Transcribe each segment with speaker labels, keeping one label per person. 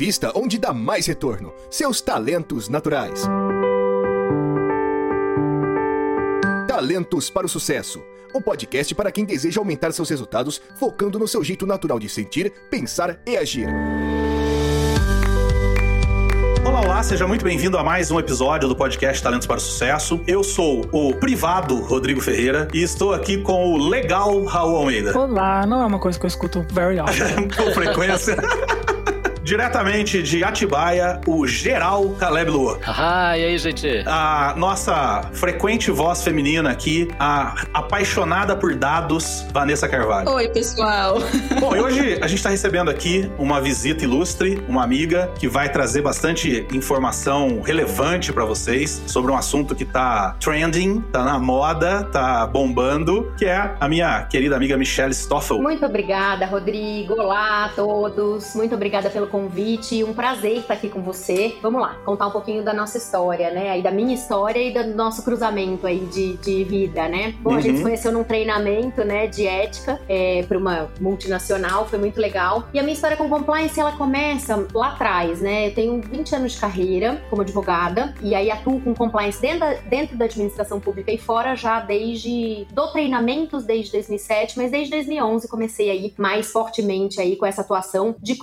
Speaker 1: invista onde dá mais retorno: seus talentos naturais. Talentos para o Sucesso o podcast para quem deseja aumentar seus resultados focando no seu jeito natural de sentir, pensar e agir.
Speaker 2: Olá, olá, seja muito bem-vindo a mais um episódio do podcast Talentos para o Sucesso. Eu sou o privado Rodrigo Ferreira e estou aqui com o legal Raul Almeida.
Speaker 3: Olá, não é uma coisa que eu escuto very often.
Speaker 2: com frequência. diretamente de Atibaia, o geral Caleb Lua.
Speaker 4: Ah, e aí, gente?
Speaker 2: A nossa frequente voz feminina aqui, a apaixonada por dados, Vanessa Carvalho.
Speaker 5: Oi, pessoal.
Speaker 2: Bom, e hoje a gente está recebendo aqui uma visita ilustre, uma amiga que vai trazer bastante informação relevante para vocês sobre um assunto que tá trending, tá na moda, tá bombando, que é a minha querida amiga Michelle Stoffel.
Speaker 5: Muito obrigada, Rodrigo. Olá a todos. Muito obrigada pelo convite convite. Um prazer estar aqui com você. Vamos lá, contar um pouquinho da nossa história, né? Aí da minha história e do nosso cruzamento aí de, de vida, né? Bom, uhum. a gente se uhum. conheceu num treinamento, né, de ética é, para uma multinacional, foi muito legal. E a minha história com compliance, ela começa lá atrás, né? Eu tenho 20 anos de carreira como advogada e aí atuo com compliance dentro da, dentro da administração pública e fora já desde do treinamentos desde 2007, mas desde 2011 comecei aí mais fortemente aí com essa atuação de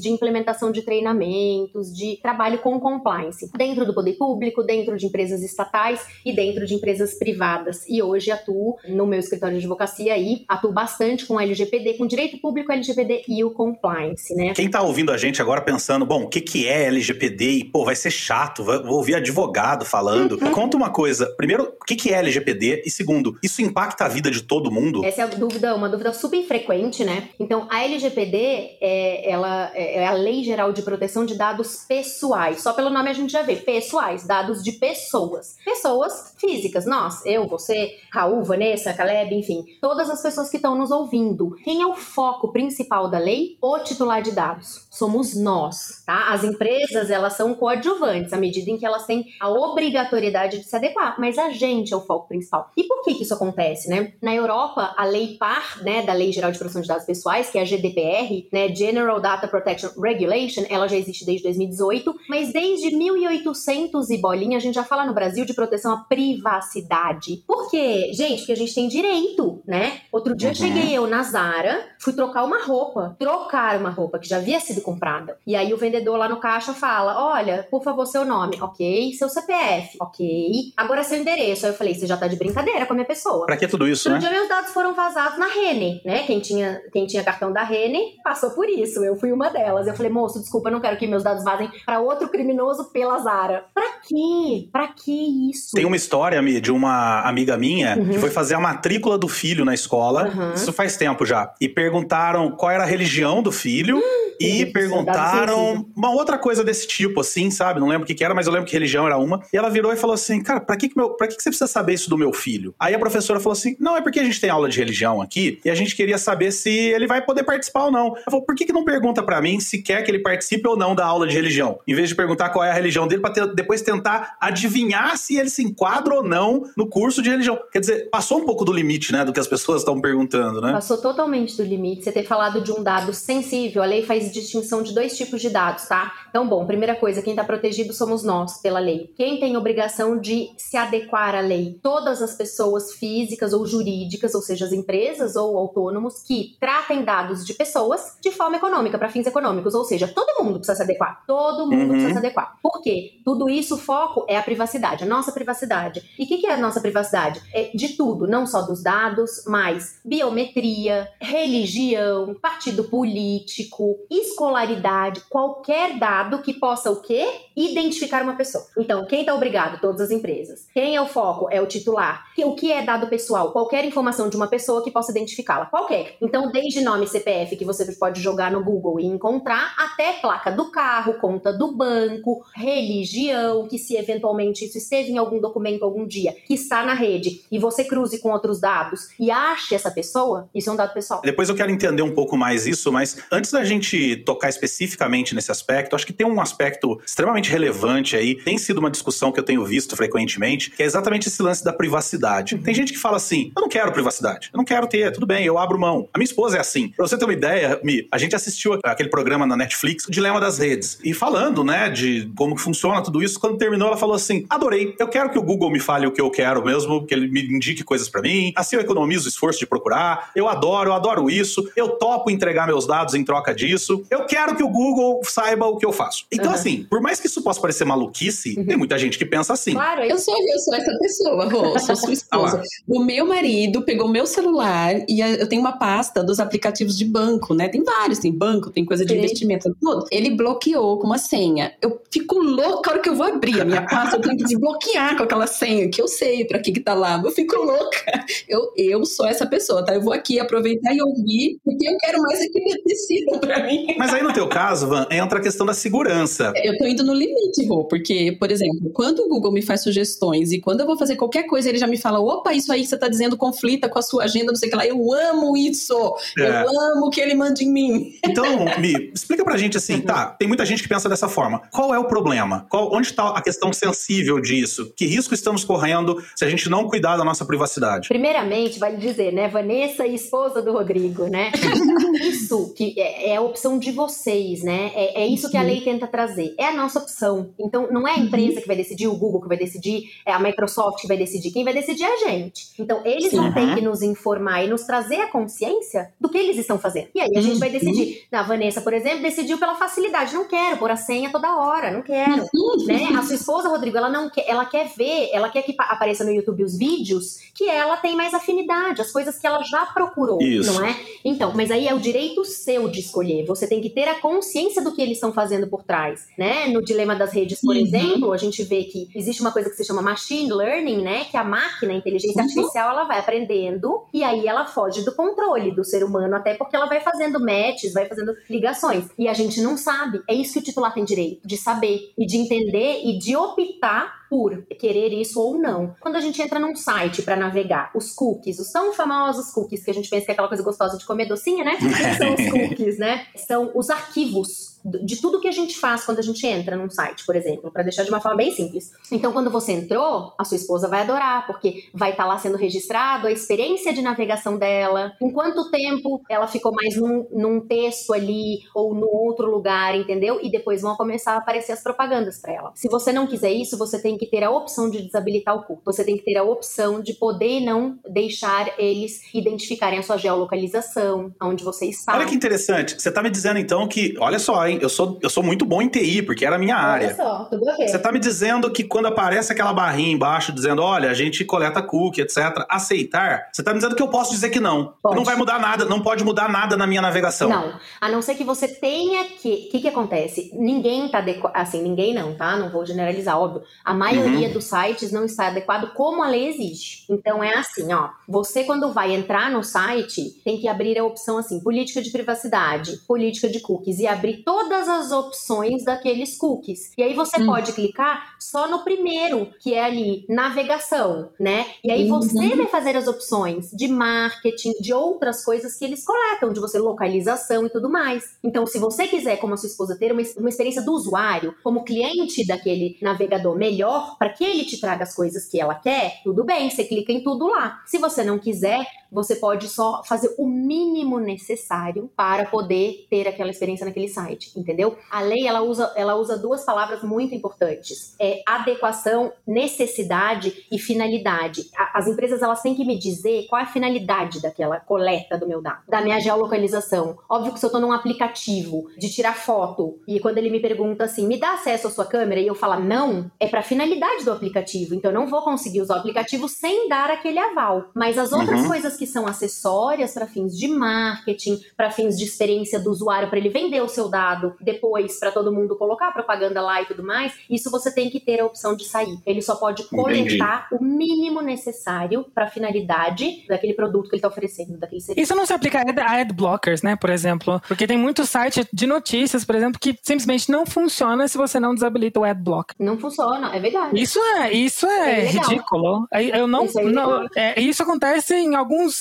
Speaker 5: de implementação de treinamentos, de trabalho com compliance, dentro do poder público, dentro de empresas estatais e dentro de empresas privadas. E hoje atuo no meu escritório de advocacia aí, atuo bastante com LGPD, com direito público, LGPD e o compliance, né?
Speaker 2: Quem tá ouvindo a gente agora pensando, bom, o que, que é LGPD? E, pô, vai ser chato, vou ouvir advogado falando. Uhum. Conta uma coisa. Primeiro, o que, que é LGPD? E segundo, isso impacta a vida de todo mundo?
Speaker 5: Essa é a dúvida, uma dúvida super frequente, né? Então, a LGPD, é, ela é, é a Lei Geral de Proteção de Dados Pessoais. Só pelo nome a gente já vê, pessoais, dados de pessoas. Pessoas físicas, nós, eu, você, Raul, Vanessa, Caleb, enfim, todas as pessoas que estão nos ouvindo. Quem é o foco principal da lei? O titular de dados. Somos nós, tá? As empresas, elas são coadjuvantes à medida em que elas têm a obrigatoriedade de se adequar, mas a gente é o foco principal. E por que que isso acontece, né? Na Europa, a lei par, né, da Lei Geral de Proteção de Dados Pessoais, que é a GDPR, né, General Data Protection Regulation, ela já existe desde 2018, mas desde 1800 e bolinha a gente já fala no Brasil de proteção à privacidade. Por quê? Gente, porque a gente tem direito, né? Outro dia uhum. cheguei eu na Zara, fui trocar uma roupa, trocar uma roupa que já havia sido comprada. E aí o vendedor lá no caixa fala: "Olha, por favor, seu nome, OK? Seu CPF, OK? Agora seu endereço". Aí eu falei: "Você já tá de brincadeira com a minha pessoa".
Speaker 2: Pra que tudo isso, Outro
Speaker 5: né? dia meus dados foram vazados na Rene, né? Quem tinha, quem tinha cartão da Rene passou por isso. Eu fui uma delas. Eu falei, moço, desculpa, eu não quero que meus dados vazem para outro criminoso pela Zara. Pra quê? Pra que isso?
Speaker 2: Tem uma história, de uma amiga minha uhum. que foi fazer a matrícula do filho na escola. Uhum. Isso faz tempo já. E perguntaram qual era a religião do filho. E perguntaram uma outra coisa desse tipo, assim, sabe? Não lembro o que, que, era, mas eu lembro que religião era uma. E ela virou e falou assim: Cara, pra que, que, meu, pra que, que você precisa saber isso do meu filho? Aí a professora falou assim: Não, é porque a gente tem aula de religião aqui e a gente queria saber se ele vai poder participar ou não. Ela falou: Por que, que não pergunta para mim se quer que ele participe ou não da aula de religião? Em vez de perguntar qual é a religião dele, pra ter, depois tentar adivinhar se ele se enquadra ou não no curso de religião. Quer dizer, passou um pouco do limite, né? Do que as pessoas estão perguntando, né?
Speaker 5: Passou totalmente do limite. Você ter falado de um dado sensível, a lei faz distinção de dois tipos de dados, tá? Então, bom, primeira coisa, quem está protegido somos nós pela lei. Quem tem obrigação de se adequar à lei? Todas as pessoas físicas ou jurídicas, ou seja, as empresas ou autônomos que tratem dados de pessoas de forma econômica, para fins econômicos, ou seja, todo mundo precisa se adequar. Todo mundo uhum. precisa se adequar. Por quê? Tudo isso, o foco é a privacidade, a nossa privacidade. E o que, que é a nossa privacidade? É de tudo, não só dos dados, mas biometria, religião, partido político, escolaridade, qualquer dado que possa o quê? Identificar uma pessoa. Então, quem está obrigado? Todas as empresas. Quem é o foco? É o titular. O que é dado pessoal? Qualquer informação de uma pessoa que possa identificá-la. Qualquer. Então, desde nome CPF que você pode jogar no Google e encontrar, até placa do carro, conta do banco, religião, que se eventualmente isso esteve em algum documento algum dia, que está na rede, e você cruze com outros dados e ache essa pessoa, isso é um dado pessoal.
Speaker 2: Depois eu quero entender um pouco mais isso, mas antes da gente tocar especificamente nesse aspecto, acho que tem um aspecto extremamente relevante aí, tem sido uma discussão que eu tenho visto frequentemente, que é exatamente esse lance da privacidade. Tem gente que fala assim: eu não quero privacidade, eu não quero ter, tudo bem, eu abro mão. A minha esposa é assim. Pra você ter uma ideia, Mi, a gente assistiu aquele programa na Netflix, o Dilema das Redes, e falando, né, de como funciona tudo isso, quando terminou, ela falou assim: adorei, eu quero que o Google me fale o que eu quero mesmo, que ele me indique coisas para mim, assim eu economizo o esforço de procurar, eu adoro, eu adoro isso, eu topo entregar meus dados em troca disso, eu quero que o Google saiba o que eu faço. Então, uhum. assim, por mais que isso possa parecer maluquice, uhum. tem muita gente que pensa assim.
Speaker 4: Claro, eu sou, eu sou essa pessoa, Rô, sou sua esposa. o meu marido pegou meu celular e eu tenho uma pasta dos aplicativos de banco, né? Tem vários, tem banco, tem coisa de Sim. investimento, tudo. Ele bloqueou com uma senha. Eu fico louca a hora que eu vou abrir a minha pasta, eu tenho que desbloquear com aquela senha, que eu sei pra que que tá lá. Eu fico louca. Eu, eu sou essa pessoa, tá? Eu vou aqui aproveitar e ouvir, porque eu quero mais é que decidam pra mim.
Speaker 2: Mas aí no teu caso, Van, entra a questão da segurança.
Speaker 4: Eu tô indo no limite, Rô, porque, por exemplo, quando o Google me faz sugestões e quando eu vou fazer qualquer coisa, ele já me fala: opa, isso aí que você tá dizendo conflita com a sua agenda, não sei o que lá. Eu amo isso! É. Eu amo que ele mande em mim.
Speaker 2: Então, Mi, explica pra gente assim, tá, tem muita gente que pensa dessa forma. Qual é o problema? Qual, onde está a questão sensível disso? Que risco estamos correndo se a gente não cuidar da nossa privacidade?
Speaker 5: Primeiramente, vale dizer, né, Vanessa e esposa do Rodrigo, né? isso que é, é, a opção de vocês, né? É, é isso que a lei tenta trazer. É a nossa opção. Então, não é a empresa que vai decidir, o Google que vai decidir, é a Microsoft que vai decidir. Quem vai decidir é a gente. Então, eles Sim. vão ter que nos informar e nos trazer a consciência do que eles estão fazendo. E aí a gente vai uhum. decidir. Na Vanessa, por exemplo, decidiu pela facilidade. Não quero pôr a senha toda hora, não quero. Uhum. né? A sua esposa, Rodrigo, ela não quer, ela quer ver, ela quer que apareça no YouTube os vídeos que ela tem mais afinidade, as coisas que ela já procurou, Isso. não é? Então, mas aí é o direito seu de escolher. Você tem que ter a consciência do que eles estão fazendo por trás, né? No dilema das redes, por uhum. exemplo, a gente vê que existe uma coisa que se chama machine learning, né? Que a máquina, a inteligência uhum. artificial, ela vai aprendendo e aí ela foge do controle do ser humano, até porque ela vai fazendo matches, vai fazendo ligações. E a gente não sabe. É isso que o titular tem direito, de saber e de entender e de optar por querer isso ou não. Quando a gente entra num site para navegar, os cookies, os tão famosos cookies que a gente pensa que é aquela coisa gostosa de comer docinha, né? que são os cookies, né? São os arquivos de tudo que a gente faz quando a gente entra num site, por exemplo, para deixar de uma forma bem simples. Então, quando você entrou, a sua esposa vai adorar, porque vai estar tá lá sendo registrado a experiência de navegação dela, em quanto tempo ela ficou mais num, num texto ali ou no outro lugar, entendeu? E depois vão começar a aparecer as propagandas para ela. Se você não quiser isso, você tem que ter a opção de desabilitar o cookie. Você tem que ter a opção de poder não deixar eles identificarem a sua geolocalização, onde você está.
Speaker 2: Olha que interessante. Você está me dizendo então que, olha só, hein? Eu sou, eu sou muito bom em TI, porque era a minha área.
Speaker 5: Olha só, tudo a ver.
Speaker 2: Você tá me dizendo que quando aparece aquela barrinha embaixo dizendo, olha, a gente coleta cookie, etc., aceitar, você tá me dizendo que eu posso dizer que não. Pode. Não vai mudar nada, não pode mudar nada na minha navegação.
Speaker 5: Não. A não ser que você tenha que. O que, que acontece? Ninguém tá adequado. Assim, ninguém não, tá? Não vou generalizar, óbvio. A maioria uhum. dos sites não está adequado como a lei exige. Então é assim, ó. Você, quando vai entrar no site, tem que abrir a opção assim: política de privacidade, política de cookies, e abrir toda todas as opções daqueles cookies. E aí você hum. pode clicar só no primeiro, que é ali navegação, né? E aí uhum. você vai fazer as opções de marketing, de outras coisas que eles coletam, de você localização e tudo mais. Então, se você quiser, como a sua esposa, ter uma, uma experiência do usuário, como cliente daquele navegador melhor, para que ele te traga as coisas que ela quer, tudo bem, você clica em tudo lá. Se você não quiser, você pode só fazer o mínimo necessário para poder ter aquela experiência naquele site entendeu? A lei ela usa, ela usa duas palavras muito importantes: é adequação, necessidade e finalidade. A, as empresas elas têm que me dizer qual é a finalidade daquela coleta do meu dado, da minha geolocalização. Óbvio que se eu estou num aplicativo de tirar foto e quando ele me pergunta assim, me dá acesso à sua câmera e eu falar não, é para finalidade do aplicativo. Então eu não vou conseguir usar o aplicativo sem dar aquele aval. Mas as outras uhum. coisas que são acessórias para fins de marketing, para fins de experiência do usuário, para ele vender o seu dado depois para todo mundo colocar propaganda lá e tudo mais, isso você tem que ter a opção de sair. Ele só pode coletar Entendi. o mínimo necessário para a finalidade daquele produto que ele está oferecendo, daquele serviço.
Speaker 3: Isso não se aplica a ad blockers, né, por exemplo? Porque tem muito site de notícias, por exemplo, que simplesmente não funciona se você não desabilita o ad block.
Speaker 5: Não funciona, é verdade.
Speaker 3: Isso é, isso é, é ridículo. Eu não, isso, é não, é, isso acontece em alguns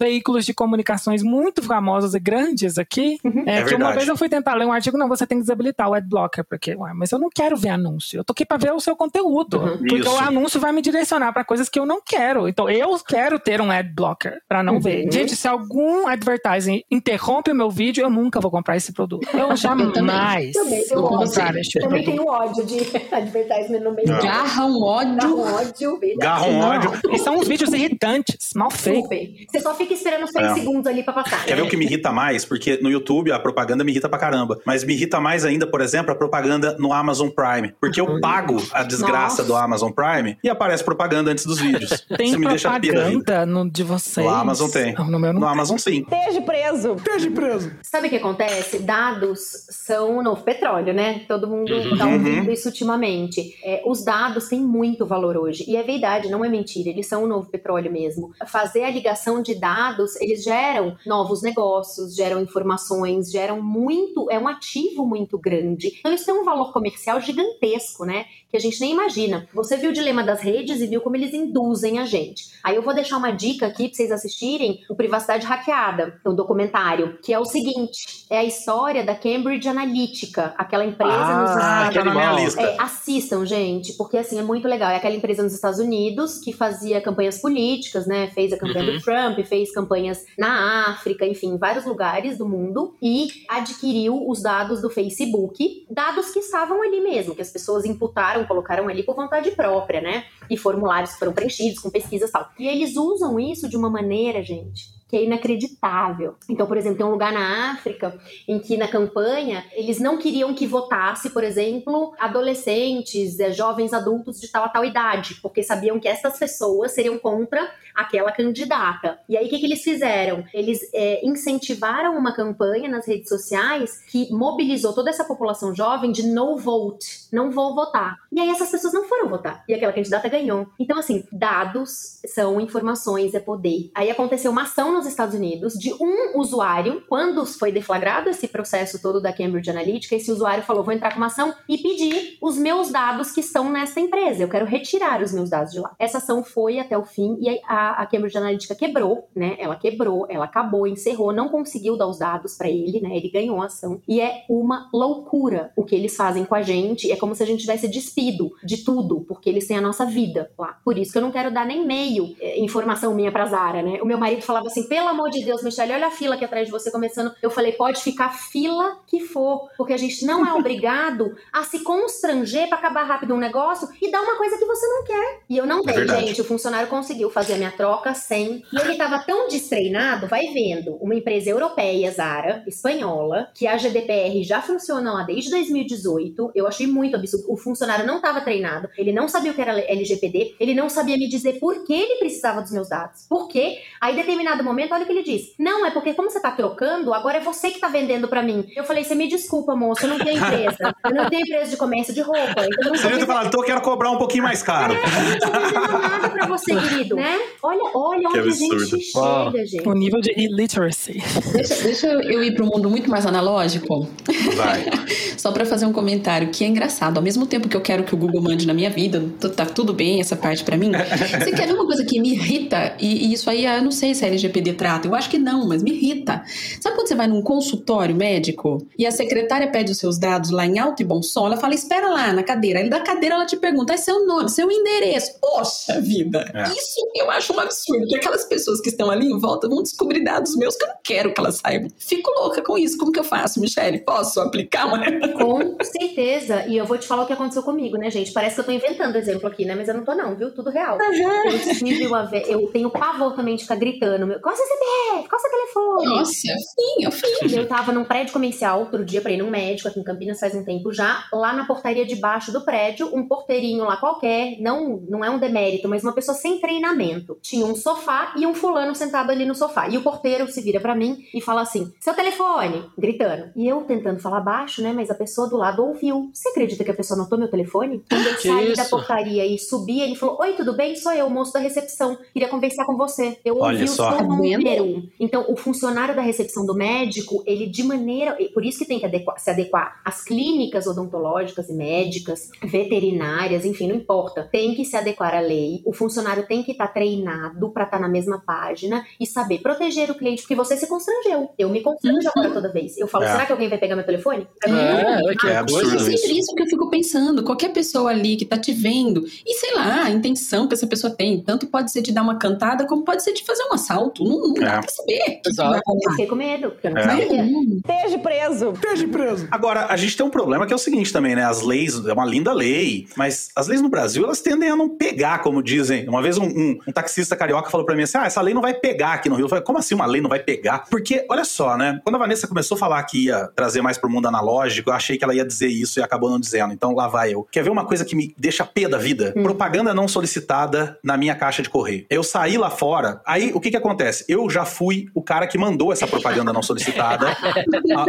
Speaker 3: veículos de comunicações muito famosos e grandes aqui, uhum. é, é que uma vez eu fui tentar ler um artigo, não, você tem que desabilitar o adblocker, porque, ué, mas eu não quero ver anúncio. Eu tô aqui pra ver o seu conteúdo. Uhum. Porque Isso. o anúncio vai me direcionar para coisas que eu não quero. Então, eu quero ter um adblocker para não uhum. ver. Gente, se algum advertising interrompe o meu vídeo, eu nunca vou comprar esse produto. Eu jamais eu vou comprar este
Speaker 5: produto. Também tenho ódio de advertising no meio.
Speaker 4: Garra um ódio.
Speaker 5: Garra um ódio.
Speaker 2: Garra um ódio.
Speaker 3: E são uns vídeos irritantes, mal feitos.
Speaker 5: Você só fica esperando os 3 é. segundos ali pra passar.
Speaker 2: Quer ver o que me irrita mais? Porque no YouTube a propaganda me irrita pra caramba. Mas me irrita mais ainda, por exemplo, a propaganda no Amazon Prime. Porque eu pago a desgraça Nossa. do Amazon Prime e aparece propaganda antes dos vídeos.
Speaker 3: Tem Isso me deixa propaganda no de vocês?
Speaker 2: No Amazon tem.
Speaker 3: no meu não
Speaker 2: No Amazon sim.
Speaker 5: Esteja preso.
Speaker 2: Esteja preso.
Speaker 5: Sabe o que acontece? Dados são o novo petróleo, né? Todo mundo uhum. tá ouvindo uhum. isso ultimamente. É, os dados têm muito valor hoje. E é verdade, não é mentira. Eles são o novo petróleo mesmo. Fazer a ligação de dados, eles geram novos negócios, geram informações, geram muito. É um ativo muito grande. Então, isso tem um valor comercial gigantesco, né? Que a gente nem imagina. Você viu o dilema das redes e viu como eles induzem a gente. Aí eu vou deixar uma dica aqui para vocês assistirem o Privacidade Hackeada, o documentário, que é o seguinte: é a história da Cambridge Analytica, aquela empresa ah, nos Estados
Speaker 2: Unidos.
Speaker 5: É, assistam, gente, porque assim é muito legal. É aquela empresa nos Estados Unidos que fazia campanhas políticas, né? Fez a campanha uhum. do Trump, fez campanhas na África, enfim, em vários lugares do mundo e adquiriu os dados do Facebook, dados que estavam ali mesmo, que as pessoas imputaram, colocaram ali por vontade própria, né? E formulários que foram preenchidos com pesquisas e tal. E eles usam isso de uma maneira, gente, que é inacreditável. Então, por exemplo, tem um lugar na África em que na campanha eles não queriam que votasse, por exemplo, adolescentes, eh, jovens adultos de tal a tal idade, porque sabiam que essas pessoas seriam contra aquela candidata. E aí o que, que eles fizeram? Eles é, incentivaram uma campanha nas redes sociais que mobilizou toda essa população jovem de no vote, não vou votar. E aí essas pessoas não foram votar e aquela candidata ganhou. Então assim, dados são informações, é poder. Aí aconteceu uma ação nos Estados Unidos de um usuário, quando foi deflagrado esse processo todo da Cambridge Analytica, esse usuário falou: vou entrar com uma ação e pedir os meus dados que estão nessa empresa. Eu quero retirar os meus dados de lá. Essa ação foi até o fim e a, a Cambridge Analytica quebrou, né? Ela quebrou, ela acabou, encerrou, não conseguiu dar os dados para ele, né? Ele ganhou a ação. E é uma loucura o que eles fazem com a gente. É como se a gente tivesse despido de tudo, porque eles têm a nossa vida lá. Por isso que eu não quero dar nem meio é, informação minha pra Zara, né? O meu marido falava assim: pelo amor de Deus, Michelle, olha a fila aqui atrás de você começando. Eu falei, pode ficar fila que for, porque a gente não é obrigado a se constranger para acabar rápido um negócio e dar uma coisa que você não quer. E eu não é dei, gente. O funcionário conseguiu fazer a minha troca sem. E ele tava tão destreinado, vai vendo, uma empresa europeia, Zara, espanhola, que a GDPR já funciona lá desde 2018. Eu achei muito absurdo. O funcionário não tava treinado, ele não sabia o que era LGPD, ele não sabia me dizer por que ele precisava dos meus dados. Por quê? Aí, em determinado momento, olha o que ele diz. Não, é porque como você tá trocando, agora é você que tá vendendo para mim. Eu falei, você me desculpa, moço, eu não tenho empresa. Eu não tenho empresa de comércio de roupa. Então
Speaker 2: você devia ter falado, então eu quero cobrar um pouquinho mais caro. É,
Speaker 5: eu não tô vendendo nada pra você, querido, né? Olha, olha onde a gente chega, gente. O
Speaker 3: nível de illiteracy.
Speaker 4: Deixa, deixa eu ir para um mundo muito mais analógico.
Speaker 2: Vai.
Speaker 4: Só para fazer um comentário que é engraçado. Ao mesmo tempo que eu quero que o Google mande na minha vida, tá tudo bem essa parte para mim. Você quer ver uma coisa que me irrita? E, e isso aí, eu não sei se a Trata. Eu acho que não, mas me irrita. Sabe quando você vai num consultório médico e a secretária pede os seus dados lá em alto e bom som? Ela fala, espera lá na cadeira. Aí da cadeira ela te pergunta, é seu nome, seu endereço. Poxa vida! É. Isso eu acho um absurdo. Porque aquelas pessoas que estão ali em volta vão descobrir dados meus que eu não quero que elas saibam. Fico louca com isso. Como que eu faço, Michelle? Posso aplicar uma?
Speaker 5: Com certeza. E eu vou te falar o que aconteceu comigo, né, gente? Parece que eu tô inventando exemplo aqui, né? Mas eu não tô, não, viu? Tudo real. Uhum. Eu tive uma vez. Eu tenho pavor também de ficar gritando. Meu, qual é o CPF? Qual é seu telefone?
Speaker 4: Nossa, fim, fim.
Speaker 5: Eu tava num prédio comercial outro dia pra ir num médico aqui em Campinas faz um tempo já. Lá na portaria de baixo do prédio, um porteirinho lá qualquer, não, não é um demérito, mas uma pessoa sem treinamento. Tinha um sofá e um fulano sentado ali no sofá. E o porteiro se vira para mim e fala assim: seu telefone, gritando. E eu tentando falar baixo, né? Mas a pessoa do lado ouviu. Você acredita que a pessoa notou meu telefone? Quando eu que saí isso? da portaria e subi, ele falou: Oi, tudo bem? Sou eu, moço da recepção. Queria conversar com você. Eu
Speaker 2: Olha
Speaker 5: ouvi
Speaker 2: só.
Speaker 5: o seu nome número. Então, o funcionário da recepção do médico, ele de maneira. Por isso que tem que adequar, se adequar às clínicas odontológicas e médicas, veterinárias, enfim, não importa. Tem que se adequar à lei. O funcionário tem que estar tá treinado para estar tá na mesma página e saber proteger o cliente, porque você se constrangeu. Eu me constranjo uhum. agora toda vez. Eu falo, é. será que alguém vai pegar meu telefone?
Speaker 4: É, é, que é absurdo. É sempre isso que eu fico pensando. Qualquer pessoa ali que tá te vendo, e sei lá, a intenção que essa pessoa tem, tanto pode ser de dar uma cantada, como pode ser de fazer um assalto. Não, não dá é. pra saber.
Speaker 5: Exato. Eu fiquei com medo, porque eu não é. sabia.
Speaker 6: Esteja preso.
Speaker 2: Esteja preso. Agora, a gente tem um problema que é o seguinte também, né? As leis, é uma linda lei, mas as leis no Brasil, elas tendem a não pegar, como dizem. Uma vez um, um, um taxista carioca falou pra mim assim, ah, essa lei não vai pegar aqui no Rio. Eu falei, como assim uma lei não vai pegar? Porque, olha só, né? Quando a Vanessa começou a falar que ia trazer mais pro mundo analógico, eu achei que ela ia dizer isso e acabou não dizendo. Então, lá vai eu. Quer ver uma coisa que me deixa pé da vida? Hum. Propaganda não solicitada na minha caixa de correio. Eu saí lá fora, aí o que que acontece? Eu já fui o cara que mandou essa propaganda não solicitada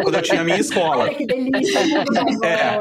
Speaker 2: quando eu tinha a minha escola.
Speaker 5: Olha que delícia.
Speaker 2: é.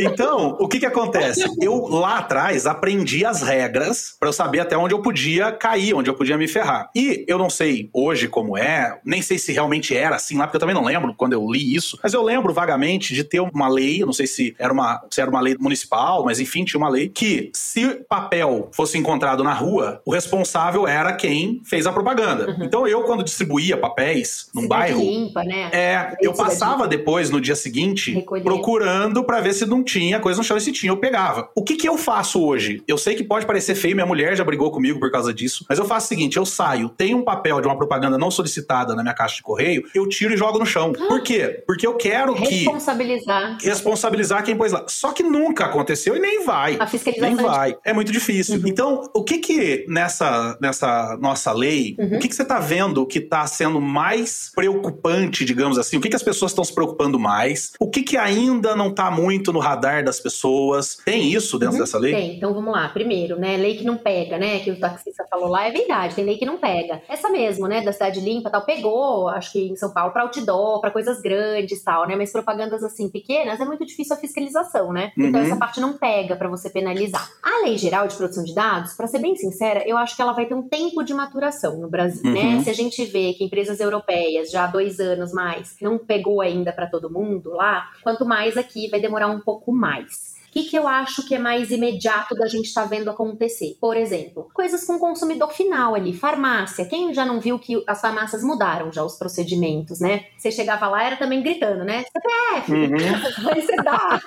Speaker 2: Então, o que que acontece? Eu lá atrás aprendi as regras para eu saber até onde eu podia cair, onde eu podia me ferrar. E eu não sei hoje como é, nem sei se realmente era assim lá, porque eu também não lembro quando eu li isso, mas eu lembro vagamente de ter uma lei, não sei se era uma, se era uma lei municipal, mas enfim, tinha uma lei que se papel fosse encontrado na rua, o responsável era quem fez a propaganda. Uhum. Então eu, quando distribuía papéis num Cidade bairro,
Speaker 5: limpa, né?
Speaker 2: é, eu passava depois no dia seguinte Recolher. procurando para ver se não tinha coisa no chão e se tinha, eu pegava. O que que eu faço hoje? Eu sei que pode parecer feio, minha mulher já brigou comigo por causa disso, mas eu faço o seguinte, eu saio, tem um papel de uma propaganda não solicitada na minha caixa de correio, eu tiro e jogo no chão. Ah. Por quê? Porque eu quero
Speaker 5: que responsabilizar
Speaker 2: responsabilizar quem pôs lá. Só que nunca aconteceu e nem vai.
Speaker 5: A fiscalização
Speaker 2: nem vai. É muito difícil. Uhum. Então, o que que nessa nessa nossa lei, uhum. o que que você está vendo que está sendo mais preocupante, digamos assim? O que que as pessoas estão se preocupando mais? O que que ainda não está muito no radar das pessoas? Tem isso dentro uhum. dessa lei?
Speaker 5: Tem. Então, vamos lá. Primeiro, né, lei que não pega, né, que o taxista falou lá, é verdade, tem lei que não pega. Essa mesmo, né, da cidade limpa, tal, pegou, acho que em São Paulo para outdoor, para coisas grandes, tal, né? Mas propagandas assim pequenas é muito difícil a fiscalização, né? Então uhum. essa parte não pega para você penalizar. A lei geral de proteção de dados, para ser bem sincera, eu acho que ela vai ter um tempo de maturação no Brasil, uhum. Né? Se a gente vê que empresas europeias já há dois anos mais não pegou ainda para todo mundo lá, quanto mais aqui vai demorar um pouco mais que, que eu acho que é mais imediato da gente estar tá vendo acontecer? Por exemplo, coisas com consumidor final ali, farmácia. Quem já não viu que as farmácias mudaram já os procedimentos, né? Você chegava lá, era também gritando, né? CPF, uhum. aí você dá.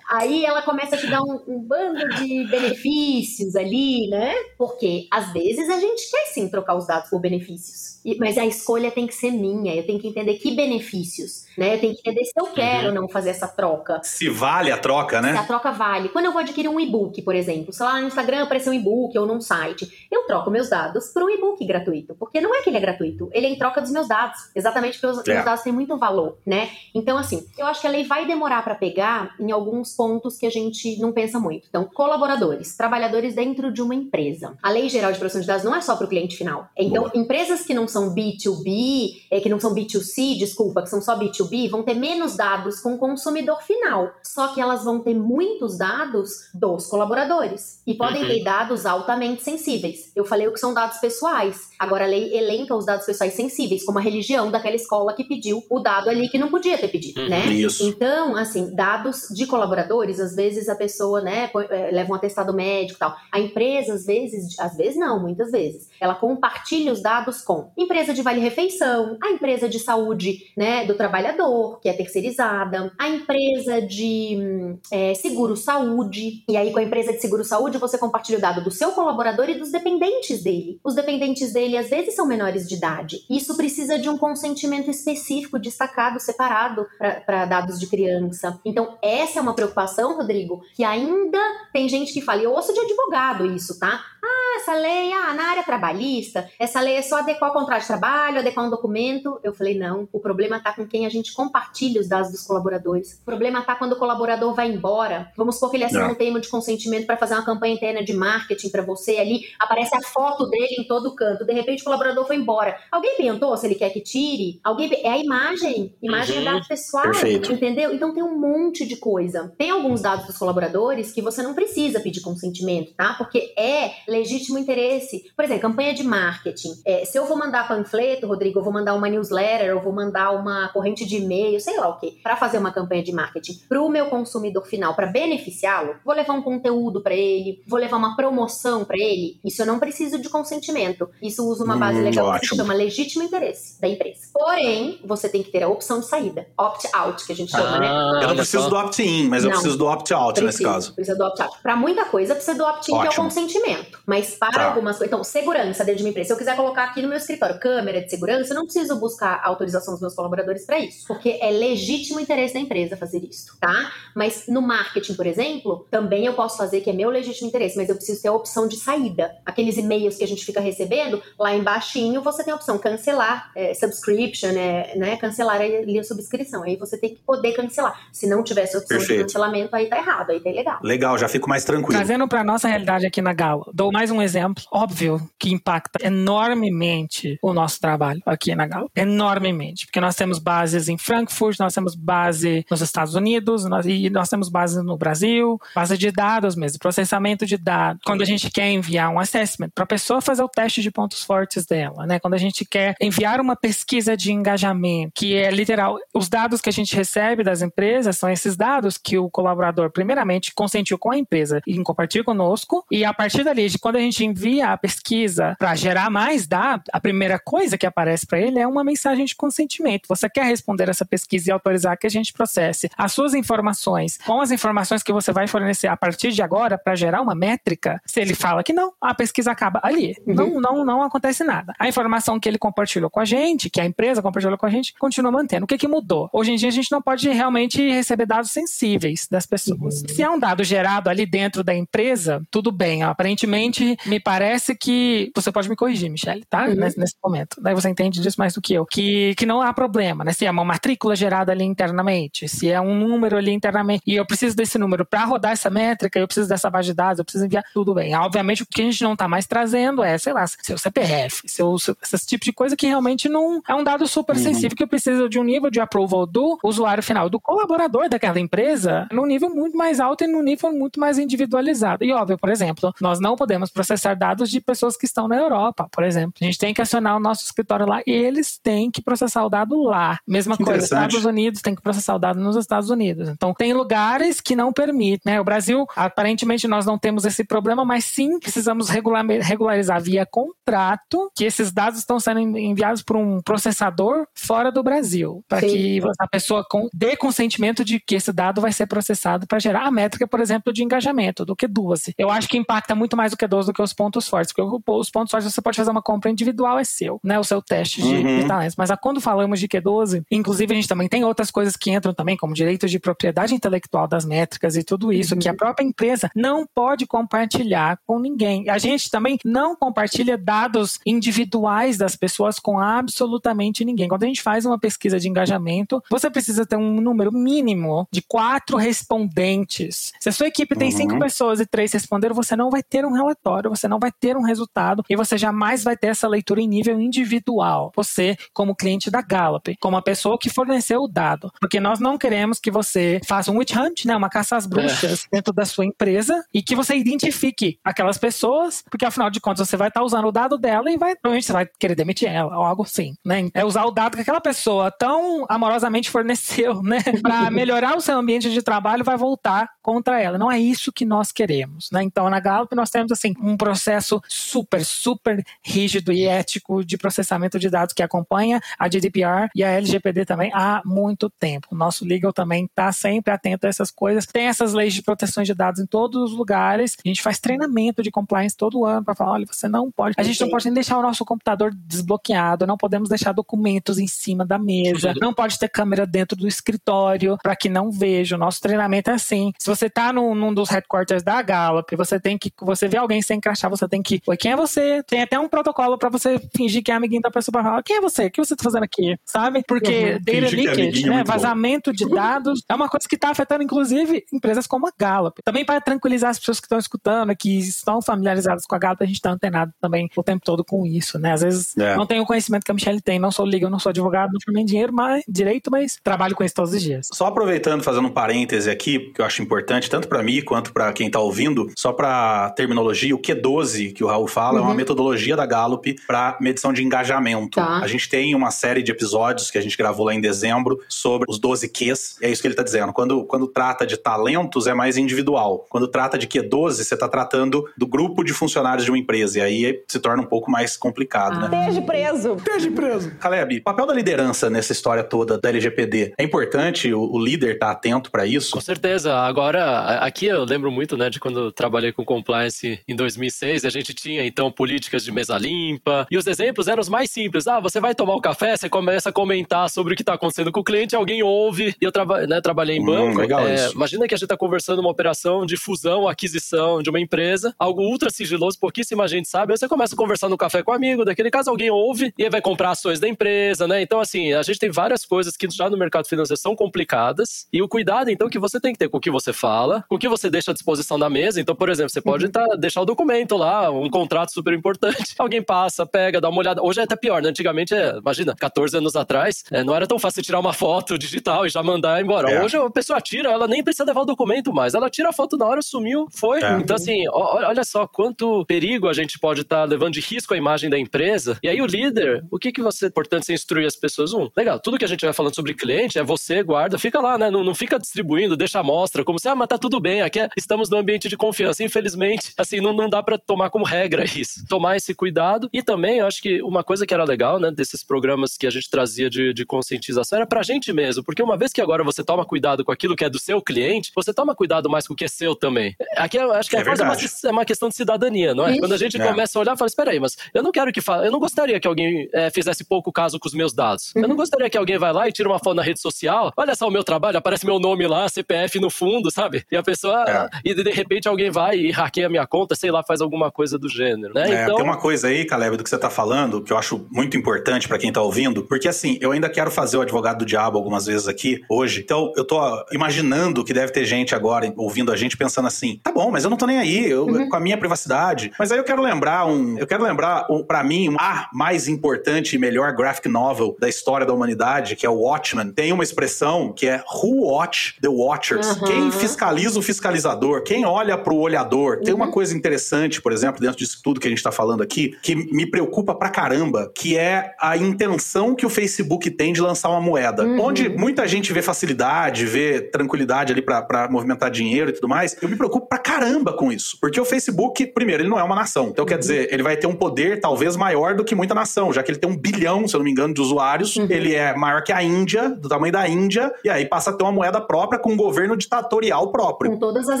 Speaker 5: aí ela começa a te dar um, um bando de benefícios ali, né? Porque às vezes a gente quer sim trocar os dados por benefícios. Mas a escolha tem que ser minha, eu tenho que entender que benefícios, né? Eu tenho que entender se eu quero uhum. não fazer essa troca.
Speaker 2: Se vale a troca, né?
Speaker 5: A troca vale. Quando eu vou adquirir um e-book, por exemplo, se lá no Instagram aparecer um e-book ou num site, eu troco meus dados por um e-book gratuito. Porque não é que ele é gratuito, ele é em troca dos meus dados. Exatamente porque os é. meus dados têm muito valor, né? Então, assim, eu acho que a lei vai demorar para pegar em alguns pontos que a gente não pensa muito. Então, colaboradores, trabalhadores dentro de uma empresa. A lei geral de proteção de dados não é só para o cliente final. Então, Boa. empresas que não são são B2B, é, que não são B2C, desculpa, que são só B2B, vão ter menos dados com o consumidor final. Só que elas vão ter muitos dados dos colaboradores. E podem uhum. ter dados altamente sensíveis. Eu falei o que são dados pessoais. Agora a lei elenca os dados pessoais sensíveis, como a religião daquela escola que pediu o dado ali que não podia ter pedido, uhum. né?
Speaker 2: Isso.
Speaker 5: Então, assim, dados de colaboradores, às vezes a pessoa, né, é, leva um atestado médico e tal. A empresa, às vezes, às vezes não, muitas vezes, ela compartilha os dados com empresa de vale-refeição, a empresa de saúde né, do trabalhador, que é terceirizada, a empresa de é, seguro-saúde. E aí, com a empresa de seguro-saúde, você compartilha o dado do seu colaborador e dos dependentes dele. Os dependentes dele, às vezes, são menores de idade. Isso precisa de um consentimento específico, destacado, separado para dados de criança. Então, essa é uma preocupação, Rodrigo, que ainda tem gente que fala, eu ouço de advogado isso, tá? Ah, essa lei, ah, na área trabalhista, essa lei é só adequar o contrato de trabalho, adequar um documento. Eu falei, não, o problema está com quem a gente compartilha os dados dos colaboradores. O problema está quando o colaborador vai embora. Vamos supor que ele assina um termo de consentimento para fazer uma campanha interna de marketing para você ali, aparece a foto dele em todo canto. De repente o colaborador foi embora. Alguém perguntou se ele quer que tire? Alguém é a imagem, imagem uhum. é dado pessoal,
Speaker 2: Perfeito.
Speaker 5: entendeu? Então tem um monte de coisa. Tem alguns dados dos colaboradores que você não precisa pedir consentimento, tá? Porque é legítimo legítimo interesse. Por exemplo, campanha de marketing. É, se eu vou mandar panfleto, Rodrigo, eu vou mandar uma newsletter, eu vou mandar uma corrente de e-mail, sei lá o quê, para fazer uma campanha de marketing para o meu consumidor final, para beneficiá-lo, vou levar um conteúdo para ele, vou levar uma promoção para ele. Isso eu não preciso de consentimento. Isso usa uma base hum, legal ótimo. que se chama legítimo interesse da empresa. Porém, você tem que ter a opção de saída, opt-out, que a gente chama, né?
Speaker 2: ah, né? Eu não preciso do opt-in, mas não, eu preciso do opt-out nesse caso.
Speaker 5: Precisa do opt-out. Para muita coisa, precisa do opt-in, que é o consentimento. Mas para tá. algumas coisas. Então, segurança dentro de uma empresa. Se eu quiser colocar aqui no meu escritório câmera de segurança, eu não preciso buscar a autorização dos meus colaboradores para isso. Porque é legítimo interesse da empresa fazer isso, tá? Mas no marketing, por exemplo, também eu posso fazer que é meu legítimo interesse, mas eu preciso ter a opção de saída. Aqueles e-mails que a gente fica recebendo, lá embaixo você tem a opção cancelar é, subscription, é, né? Cancelar ali a subscrição. Aí você tem que poder cancelar. Se não tiver essa opção Perfeito. de cancelamento, aí tá errado, aí tá ilegal.
Speaker 2: Legal, já fico mais tranquilo.
Speaker 3: Trazendo para nossa realidade aqui na Gala, dou mais um exemplo, óbvio, que impacta enormemente o nosso trabalho aqui na Gala. Enormemente. Porque nós temos bases em Frankfurt, nós temos base nos Estados Unidos nós, e nós temos base no Brasil, base de dados mesmo, processamento de dados. Quando a gente quer enviar um assessment para a pessoa fazer o teste de pontos fortes dela, né? Quando a gente quer enviar uma pesquisa de engajamento, que é literal, os dados que a gente recebe das empresas são esses dados que o colaborador, primeiramente, consentiu com a empresa e compartilha conosco, e a partir dali, quando a gente envia a pesquisa para gerar mais dados, a primeira coisa que aparece para ele é uma mensagem de consentimento. Você quer responder essa pesquisa e autorizar que a gente processe as suas informações com as informações que você vai fornecer a partir de agora para gerar uma métrica? Se ele fala que não, a pesquisa acaba ali. Uhum. Não, não, não acontece nada. A informação que ele compartilhou com a gente, que a empresa compartilhou com a gente, continua mantendo. O que, que mudou? Hoje em dia a gente não pode realmente receber dados sensíveis das pessoas. Uhum. Se é um dado gerado ali dentro da empresa, tudo bem. Aparentemente, me parece que. Você pode me corrigir, Michelle, tá? Uhum. Nesse, nesse, momento. Daí você entende disso mais do que eu. Que, que não há problema, né? Se é uma matrícula gerada ali internamente, se é um número ali internamente, e eu preciso desse número para rodar essa métrica, eu preciso dessa base de dados, eu preciso enviar tudo bem. Obviamente, o que a gente não está mais trazendo é, sei lá, seu CPF, seu, seu, esse tipo de coisa que realmente não é um dado super uhum. sensível que eu preciso de um nível de approval do usuário final, do colaborador daquela empresa, num nível muito mais alto e num nível muito mais individualizado. E óbvio, por exemplo, nós não podemos processar dados de pessoas que estão na Europa, por exemplo. A gente tem que acionar o nosso escritório lá e eles têm que processar o dado lá. Mesma coisa, Estados Unidos tem que processar o dado nos Estados Unidos. Então, tem lugares que não permitem, né? O Brasil, aparentemente, nós não temos esse problema, mas sim precisamos regular, regularizar via contrato que esses dados estão sendo enviados por um processador fora do Brasil, para que a pessoa dê consentimento de que esse dado vai ser processado para gerar a métrica, por exemplo, de engajamento, do Q12. Eu acho que impacta muito mais o Q12 do que os pontos fortes, porque os pontos fortes você pode fazer uma compra individual, é seu, né? O seu teste de, uhum. de talentos. Mas quando falamos de Q12, inclusive a gente também tem outras coisas que entram também, como direitos de propriedade intelectual das métricas e tudo isso, uhum. que a própria empresa não pode compartilhar com ninguém. A gente também não compartilha dados individuais das pessoas com absolutamente ninguém. Quando a gente faz uma pesquisa de engajamento, você precisa ter um número mínimo de quatro respondentes. Se a sua equipe tem uhum. cinco pessoas e três responderam, você não vai ter um relatório, você não vai ter um resultado e você jamais vai ter essa leitura em nível individual. Você, como cliente da Gallup, como a pessoa que forneceu o dado. Porque nós não queremos que você faça um witch hunt, né, uma caça às bruxas é. dentro da sua empresa e que você identifique aquelas pessoas, porque afinal de contas você vai estar usando o dado dela e vai, provavelmente você vai querer demitir ela ou algo assim, né? É usar o dado que aquela pessoa tão amorosamente forneceu, né, para melhorar o seu ambiente de trabalho vai voltar contra ela. Não é isso que nós queremos, né? Então na Gallup nós temos assim um processo super, super rígido e ético de processamento de dados que acompanha a GDPR e a LGPD também há muito tempo. O nosso legal também está sempre atento a essas coisas. Tem essas leis de proteção de dados em todos os lugares. A gente faz treinamento de compliance todo ano para falar, olha, você não pode, a gente não pode nem deixar o nosso computador desbloqueado, não podemos deixar documentos em cima da mesa, não pode ter câmera dentro do escritório para que não veja. O nosso treinamento é assim. Se você está num, num, dos headquarters da Gallup, você tem que, você vê alguém sem crachá, você tem que, oi, quem é você? Tem até um protocolo para você fingir que é amiguinho da pessoa para falar, quem é você? O que você está fazendo aqui? Sabe? Porque uhum. data é leakage, é né? Vazamento bom. de dados é uma coisa que está afetando, inclusive, empresas como a Gallup. Também para tranquilizar as pessoas que estão escutando, que estão familiarizadas com a Gallup, a gente está antenado também o tempo todo com isso, né? Às vezes é. não tenho o conhecimento que a Michelle tem, não sou liga, não sou advogado, não formei dinheiro, mas direito, mas trabalho com isso todos os dias.
Speaker 2: Só aproveitando, fazendo um parêntese aqui, que eu acho importante, tanto para mim quanto para quem está ouvindo, só para terminologia, o Q12 Q12 que o Raul fala, uhum. é uma uhum. metodologia da Gallup para medição de engajamento. Tá. A gente tem uma série de episódios que a gente gravou lá em dezembro sobre os 12 Qs. É isso que ele está dizendo. Quando, quando trata de talentos, é mais individual. Quando trata de Q12, você está tratando do grupo de funcionários de uma empresa. E aí se torna um pouco mais complicado,
Speaker 6: ah. né? Esteja preso.
Speaker 2: Esteja preso. Caleb, o papel da liderança nessa história toda da LGPD. É importante o, o líder estar tá atento para isso?
Speaker 7: Com certeza. Agora, aqui eu lembro muito, né, de quando eu trabalhei com compliance em 2006, a gente tinha então políticas de mesa limpa, e os exemplos eram os mais simples. Ah, você vai tomar um café, você começa a comentar sobre o que está acontecendo com o cliente, alguém ouve, e eu traba né, trabalhei em hum, banco. Hum, é, imagina que a gente está conversando uma operação de fusão, aquisição de uma empresa, algo ultra sigiloso, pouquíssima gente sabe, aí você começa a conversar no café com um amigo, daquele caso alguém ouve e vai comprar ações da empresa, né? Então, assim, a gente tem várias coisas que já no mercado financeiro são complicadas, e o cuidado, então, que você tem que ter com o que você fala, com o que você deixa à disposição da mesa. Então, por exemplo, você pode uhum. tá, deixar o documento lá, um contrato super importante, alguém passa, pega, dá uma olhada. Hoje é até pior, né? Antigamente, é, imagina, 14 anos atrás, é, não era tão fácil tirar uma foto digital e já mandar embora. É. Hoje a pessoa tira, ela nem precisa levar o documento mais, ela tira a foto na hora, sumiu, foi. É. Então, assim, olha só quanto perigo a gente pode estar tá levando de risco a imagem da empresa. E aí, o líder, o que que você, é importante você instruir as pessoas? Um, legal, tudo que a gente vai falando sobre cliente é você, guarda, fica lá, né? Não, não fica distribuindo, deixa a amostra, como se, ah, mas tá tudo bem, aqui é, estamos no ambiente de confiança. Infelizmente, assim, não, não dá para tomar como regra isso. Tomar esse cuidado. E também, eu acho que uma coisa que era legal, né, desses programas que a gente trazia de, de conscientização era pra gente mesmo, porque uma vez que agora você toma cuidado com aquilo que é do seu cliente, você toma cuidado mais com o que é seu também. Aqui eu acho que é, é uma, é uma questão de cidadania, não é? Isso. Quando a gente é. começa a olhar, fala, espera aí, mas eu não quero que fa... eu não gostaria que alguém é, fizesse pouco caso com os meus dados. Uhum. Eu não uhum. gostaria que alguém vai lá e tire uma foto na rede social, olha só o meu trabalho, aparece meu nome lá, CPF no fundo, sabe? E a pessoa, é. e de repente alguém vai e hackeia minha conta, sei lá, faz alguma coisa do gênero, né?
Speaker 2: É, então... Tem uma coisa aí, Caleb, do que você tá falando, que eu acho muito importante para quem tá ouvindo, porque assim, eu ainda quero fazer o advogado do diabo algumas vezes aqui, hoje, então eu tô imaginando que deve ter gente agora ouvindo a gente pensando assim, tá bom, mas eu não tô nem aí, eu, uhum. com a minha privacidade, mas aí eu quero lembrar um, eu quero lembrar um, para mim, um, a mais importante e melhor graphic novel da história da humanidade, que é o Watchmen, tem uma expressão que é Who Watch the Watchers? Uhum. Quem fiscaliza o fiscalizador? Quem olha pro olhador? Tem uma uhum. coisa interessante, por exemplo, dentro disso tudo que a gente tá falando aqui, que me preocupa pra caramba, que é a intenção que o Facebook tem de lançar uma moeda. Uhum. Onde muita gente vê facilidade, vê tranquilidade ali para movimentar dinheiro e tudo mais, eu me preocupo pra caramba com isso. Porque o Facebook, primeiro, ele não é uma nação. Então, quer uhum. dizer, ele vai ter um poder talvez maior do que muita nação, já que ele tem um bilhão, se eu não me engano, de usuários. Uhum. Ele é maior que a Índia, do tamanho da Índia, e aí passa a ter uma moeda própria com um governo ditatorial próprio.
Speaker 5: Com todas as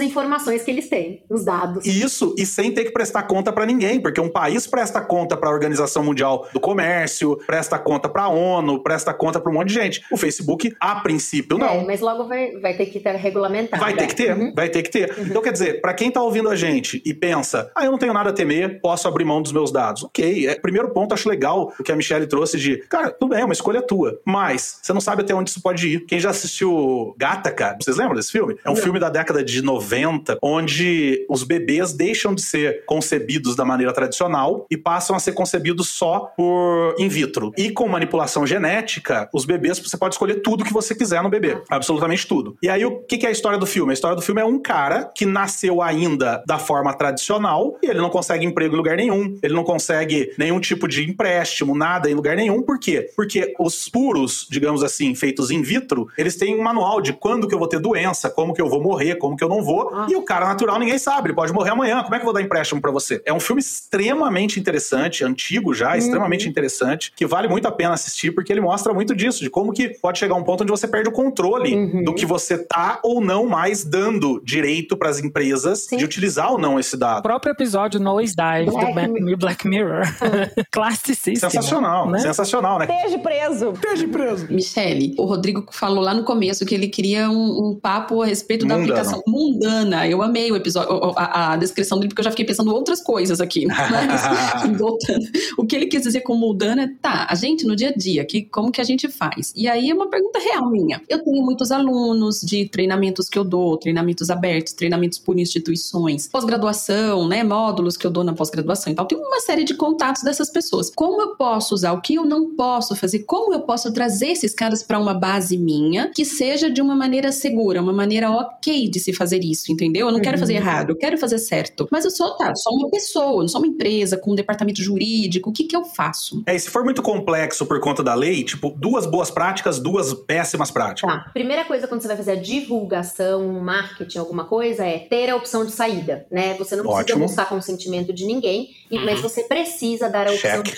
Speaker 5: informações que eles têm, os dados.
Speaker 2: Isso, e sem ter que prestar conta para ninguém, porque um país presta conta para a Organização Mundial do Comércio, presta conta para a ONU, presta conta para um monte de gente. O Facebook, a princípio, não. É,
Speaker 5: mas logo vai, vai ter que ter regulamentado.
Speaker 2: Vai ter que ter, uhum. vai ter que ter. Uhum. Então, quer dizer, para quem tá ouvindo a gente e pensa, ah, eu não tenho nada a temer, posso abrir mão dos meus dados. Ok, é, primeiro ponto, acho legal o que a Michelle trouxe de, cara, tudo bem, é uma escolha tua, mas você não sabe até onde isso pode ir. Quem já assistiu Gataca, vocês lembram desse filme? É um não. filme da década de 90, onde os bebês deixam de ser concebidos da maneira tradicional e passam a ser concebidos só por in vitro. E com manipulação genética, os bebês, você pode escolher tudo que você quiser no bebê. Absolutamente tudo. E aí, o que é a história do filme? A história do filme é um cara que nasceu ainda da forma tradicional e ele não consegue emprego em lugar nenhum, ele não consegue nenhum tipo de empréstimo, nada em lugar nenhum. Por quê? Porque os puros, digamos assim, feitos in vitro, eles têm um manual de quando que eu vou ter doença, como que eu vou morrer, como que eu não vou. Ah. E o cara natural ninguém sabe, ele pode morrer amanhã. Como é que eu vou dar empréstimo para você? É um filme extremamente interessante, antigo já, uhum. extremamente interessante, que vale muito a pena assistir porque ele mostra muito disso, de como que pode chegar um ponto onde você perde o controle uhum. do que você tá ou não mais dando direito para as empresas Sim. de utilizar ou não esse dado. O
Speaker 3: próprio episódio Nose Dive Black do Black Mirror. Classicíssimo.
Speaker 2: Sensacional, né? sensacional, né?
Speaker 6: Esteja preso.
Speaker 2: Esteja preso.
Speaker 4: Michele, o Rodrigo falou lá no começo que ele queria um, um papo a respeito da aplicação mundana. Eu amei o episódio, a, a, descrição dele, porque eu já fiquei pensando outras coisas aqui. Mas, voltando. O que ele quis dizer com mundana é, tá, a gente no dia a dia, que, como que a gente faz? E aí é uma pergunta real minha. Eu tenho muitos alunos de treinamentos que eu dou, treinamentos abertos, treinamentos por instituições, pós-graduação, né, módulos que eu dou na pós-graduação. Então, tem uma série de contatos dessas pessoas. Como eu posso usar? O que eu não posso fazer? Como eu posso trazer esses caras para uma base minha que seja de uma maneira segura, uma maneira ok de se fazer isso, entendeu? Eu não uhum. quero fazer errado, eu quero fazer certo. Mas eu sou, tá, sou uma pessoa, não sou uma empresa com um departamento jurídico, o que que eu faço?
Speaker 2: É, e se for muito complexo por conta da lei, tipo, duas boas práticas, duas péssimas práticas.
Speaker 5: Tá. Primeira coisa quando você vai fazer a divulgação, marketing, alguma coisa, é ter a opção de saída, né? Você não precisa Ótimo. buscar consentimento de ninguém, uhum. mas você precisa dar a opção de,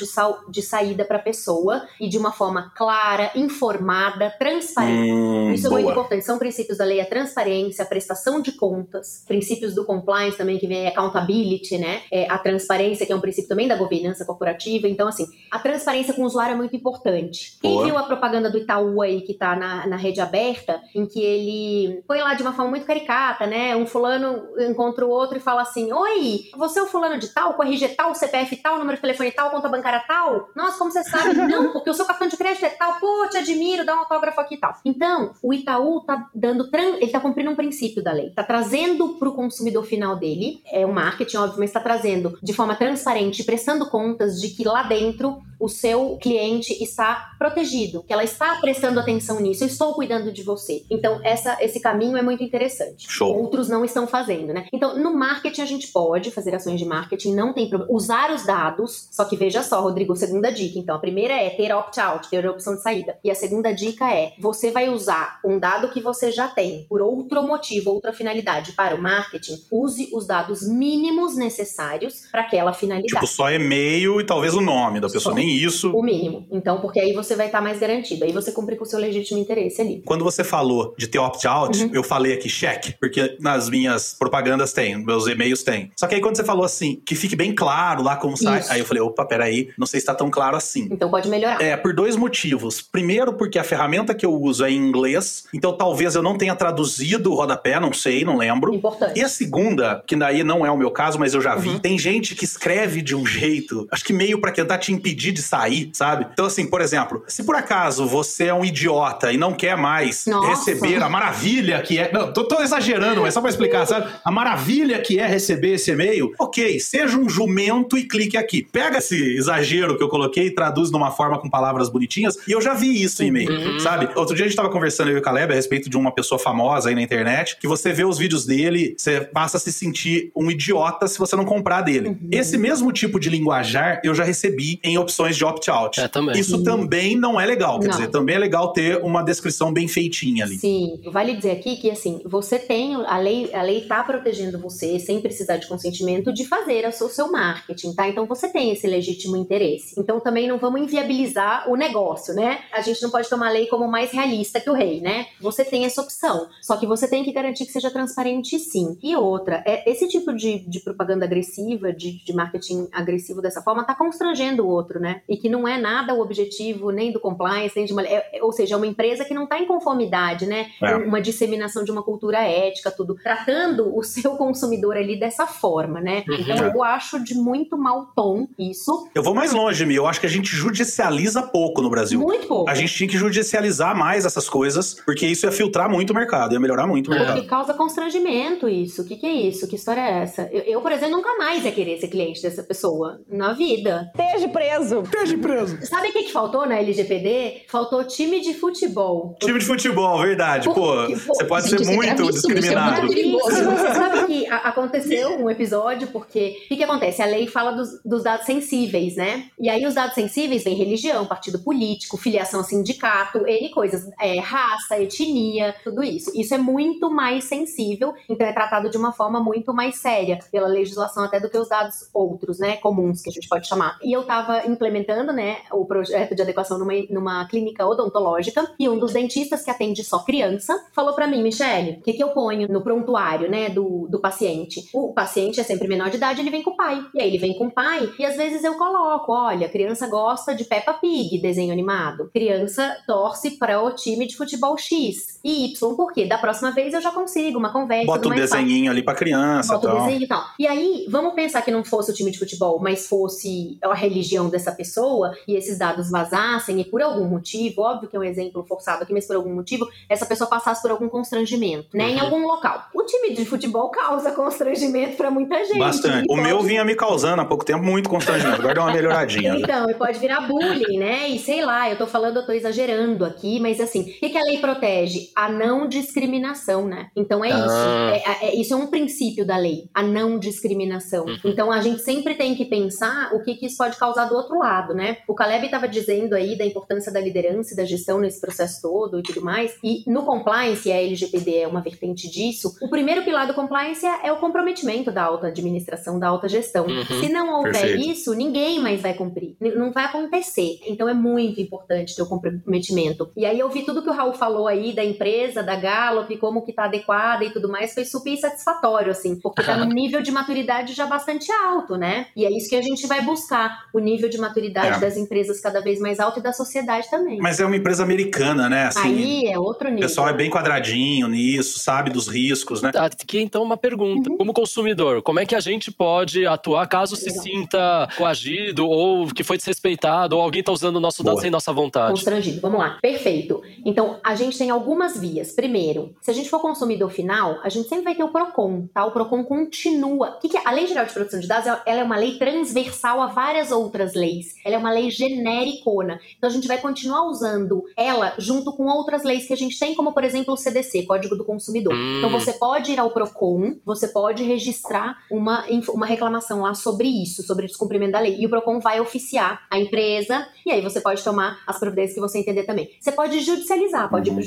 Speaker 5: de, saída para a pessoa e de uma forma clara, informada, transparente. Hum, Isso é muito importante. São princípios da lei a transparência, a prestação de contas, princípios do compliance também, que vem a accountability, né? É, a transparência, que é um princípio também da governança corporativa. Então, assim, a transparência com o usuário é muito importante. Boa. Quem viu a propaganda do Itaú aí, que tá na, na rede aberta, em que ele põe lá de uma forma muito caricata, né? Um fulano encontra o outro e fala assim: Oi, você é o fulano de tal, com RG tal, CPF tal, número de telefone tal, conta bancária tal? Nossa, como você sabe? Não, porque o seu cartão de crédito é tal, pô, te admiro, dá um autógrafo aqui e tal. Então, o Itaú tá dando, ele tá cumprindo um princípio da lei, tá trazendo pro consumidor final dele, é um marketing, óbvio, mas está trazendo de forma transparente, prestando contas de que lá dentro o seu cliente está protegido, que ela está prestando atenção nisso, eu estou cuidando de você. Então, essa, esse caminho é muito interessante.
Speaker 2: Show.
Speaker 5: Outros não estão fazendo, né? Então, no marketing a gente pode fazer ações de marketing, não tem problema. Usar os dados, só que veja só, Rodrigo, segunda dica. Então, a primeira é ter opt-out, ter a opção de saída. E a segunda dica é, você vai usar um dado que você já tem por outro motivo, outra finalidade para o marketing, use os dados mínimos necessários para aquela finalidade.
Speaker 2: Tipo, só e-mail e talvez o nome da pessoa, só nem isso.
Speaker 5: O mínimo. Então, porque aí você vai estar mais garantido. Aí você cumpre com o seu legítimo interesse ali.
Speaker 2: Quando você falou de ter opt-out, uhum. eu falei aqui check, porque nas minhas propagandas tem, meus e-mails tem. Só que aí quando você falou assim, que fique bem claro lá como sai, aí eu falei, opa, peraí, não sei se tá tão claro assim.
Speaker 5: Então pode melhorar.
Speaker 2: É, por dois motivos. Primeiro, porque a ferramenta que eu uso é em inglês, então talvez eu não tenha traduzido o rodapé, não sei, não lembro.
Speaker 5: Importante.
Speaker 2: E a segunda, que daí não é o meu caso, mas eu já vi, uhum. tem gente que escreve de um jeito, acho que meio para tentar te impedir de sair, sabe? Então assim, por exemplo, se por acaso você é um idiota e não quer mais Nossa. receber a maravilha que é. Não, tô, tô exagerando, mas só pra explicar, sabe? A maravilha que é receber esse e-mail, ok, seja um jumento e clique aqui. Pega esse exagero que eu coloquei e traduz de uma forma com palavras bonitinhas, e eu já vi isso em e-mail, uhum. sabe? Outro dia a gente tava conversando eu e o Caleb a respeito de uma pessoa famosa aí na internet, que você vê os vídeos dele, você passa a se sentir um idiota se você não comprar dele. Uhum. Esse mesmo tipo de linguajar eu já recebi em opções de opt-out.
Speaker 7: É, também.
Speaker 2: Isso uhum. também não é legal, quer não. dizer, também é legal ter uma descrição bem feitinha ali.
Speaker 5: Sim, vale dizer aqui que assim, você tem, a lei, a lei tá protegendo você, sem precisar de consentimento, de fazer o seu, seu marketing, tá? Então você tem esse legítimo interesse. Então também não vamos inviabilizar o negócio, né? A gente não pode tomar a lei como mais realista que o rei, né? Você tem essa opção. Só que você tem que garantir que seja transparente sim. E outra, é, esse tipo de, de propaganda agressiva, de, de marketing agressivo dessa forma, tá constrangendo o outro, né? E que não é nada o objetivo nem do compliance, nem de uma. É, ou seja, é uma empresa que não está em conformidade, né? É. Uma disseminação de uma cultura ética, tudo. Tratando o seu consumidor ali dessa forma, né? Uhum. Então eu acho de muito mau tom isso.
Speaker 2: Eu vou mais longe, Mi. Eu acho que a gente judicializa pouco no Brasil.
Speaker 5: Muito pouco.
Speaker 2: A gente tinha que judicializar mais essas coisas, porque isso ia filtrar muito o mercado, ia melhorar muito o mercado.
Speaker 5: Porque causa constrangimento isso. O que, que é isso? Que história é essa? Eu, eu, por exemplo, nunca mais ia querer ser cliente dessa pessoa na vida.
Speaker 3: Esteja preso.
Speaker 2: Esteja preso.
Speaker 5: Sabe o que, que faltou na LGPD? Faltou time de futebol.
Speaker 2: Time de futebol, verdade. Pô, pô você pode gente, ser muito é discriminado.
Speaker 5: Você sabe que aconteceu um episódio, porque o que, que acontece? A lei fala dos, dos, dados sensíveis, né? E aí os dados sensíveis vem religião, partido político, filiação sindicato, N coisas, é, raça, etnia, tudo isso. Isso é muito mais sensível, então é tratado de uma forma muito mais séria, pela legislação até do que os dados outros, né? Comuns, que a gente pode chamar. E eu tava implementando, né, o projeto de adequação numa, numa clínica odontológica, e um dos dentistas que atende só criança falou para mim, Michele, o que, que eu ponho no prontuário, né, do, do paciente? O paciente é sempre menor de idade, ele vem com o pai. E aí ele vem com o pai, e às vezes eu coloco, olha, criança gosta de Peppa Pig, desenho animado. Criança torce para o time de futebol X e Y, por quê? Da próxima vez eu já consigo uma conversa.
Speaker 2: Bota um desenhinho fácil. ali pra criança.
Speaker 5: Bota o um desenho e tal. E aí, vamos pensar que não fosse o time de futebol, mas fosse a religião dessa pessoa e esses dados vazassem e por algum motivo, óbvio que é um exemplo forçado aqui, mas por algum motivo, essa pessoa passasse por algum constrangimento, né? Uhum. Em algum local. O time de futebol causa constrangimento para muita gente.
Speaker 2: Bastante. O
Speaker 5: pode...
Speaker 2: meu vinha me causando há pouco tempo muito constrangimento. Agora deu uma melhoradinha.
Speaker 5: então, e pode virar bullying, né? E sei lá, eu tô falando, eu tô exagerando aqui, mas assim, o que a lei protege? A não discriminação, né? Então é ah. isso. É, é, isso é um princípio da lei. A não discriminação. Uhum. Então a gente sempre tem que pensar o que, que isso pode causar do outro lado, né? O Caleb estava dizendo aí da importância da liderança e da gestão nesse processo todo e tudo mais. E no compliance, e a LGPD é uma vertente disso, o primeiro pilar do compliance é o comprometimento da alta administração, da alta gestão. Uhum. Se não houver Perfeito. isso, ninguém mais vai cumprir. Não vai acontecer. Então é muito importante ter o comprometimento. E aí eu vi tudo que o Raul falou aí da empresa, da Gallup, como que tá adequada e tudo mais, foi super satisfatório, assim, porque tá num nível de maturidade já bastante alto, né? E é isso que a gente vai buscar, o nível de maturidade é. das empresas cada vez mais alto e da sociedade também.
Speaker 2: Mas é uma empresa americana, né?
Speaker 5: Assim, aí é outro nível.
Speaker 2: O pessoal é bem quadradinho nisso, sabe dos riscos, né?
Speaker 7: Aqui então uma pergunta. Uhum. Como consumidor, como é que a gente pode atuar caso se sinta coagido ou que foi desrespeitado ou alguém está usando o nosso dado sem nossa vontade?
Speaker 5: Constrangido, vamos lá. Perfeito. Então, a gente tem algumas vias. Primeiro, se a gente for consumidor final, a gente sempre vai ter o PROCON, tá? O PROCON continua. O que, que é? A Lei Geral de Proteção de Dados, ela é uma lei transversal a várias outras leis. Ela é uma lei genericona. Então, a gente vai continuar usando ela junto com outras leis que a gente tem, como, por exemplo, o CDC, Código do Consumidor. Hum. Então, você pode ir ao PROCON, você pode registrar uma, uma reclamação lá sobre isso, sobre o descumprimento da lei. E o PROCON vai oficiar a empresa, e aí você pode tomar as providências que você entender também. Você pode judicializar, pode ir para o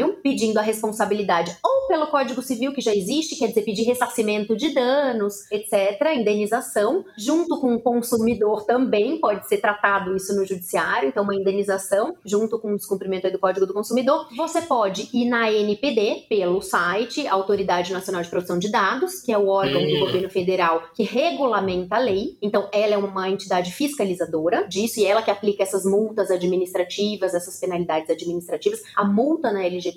Speaker 5: judiciário pedindo a responsabilidade ou pelo Código Civil que já existe, quer dizer, pedir ressarcimento de danos, etc., indenização, junto com o consumidor também pode ser tratado isso no judiciário, então uma indenização junto com o descumprimento do Código do Consumidor. Você pode ir na NPD pelo site Autoridade Nacional de Proteção de Dados, que é o órgão do governo federal que regulamenta a lei. Então, ela é uma entidade fiscalizadora disso e ela que aplica essas multas administrativas, essas penalidades administrativas. A multa na LGPD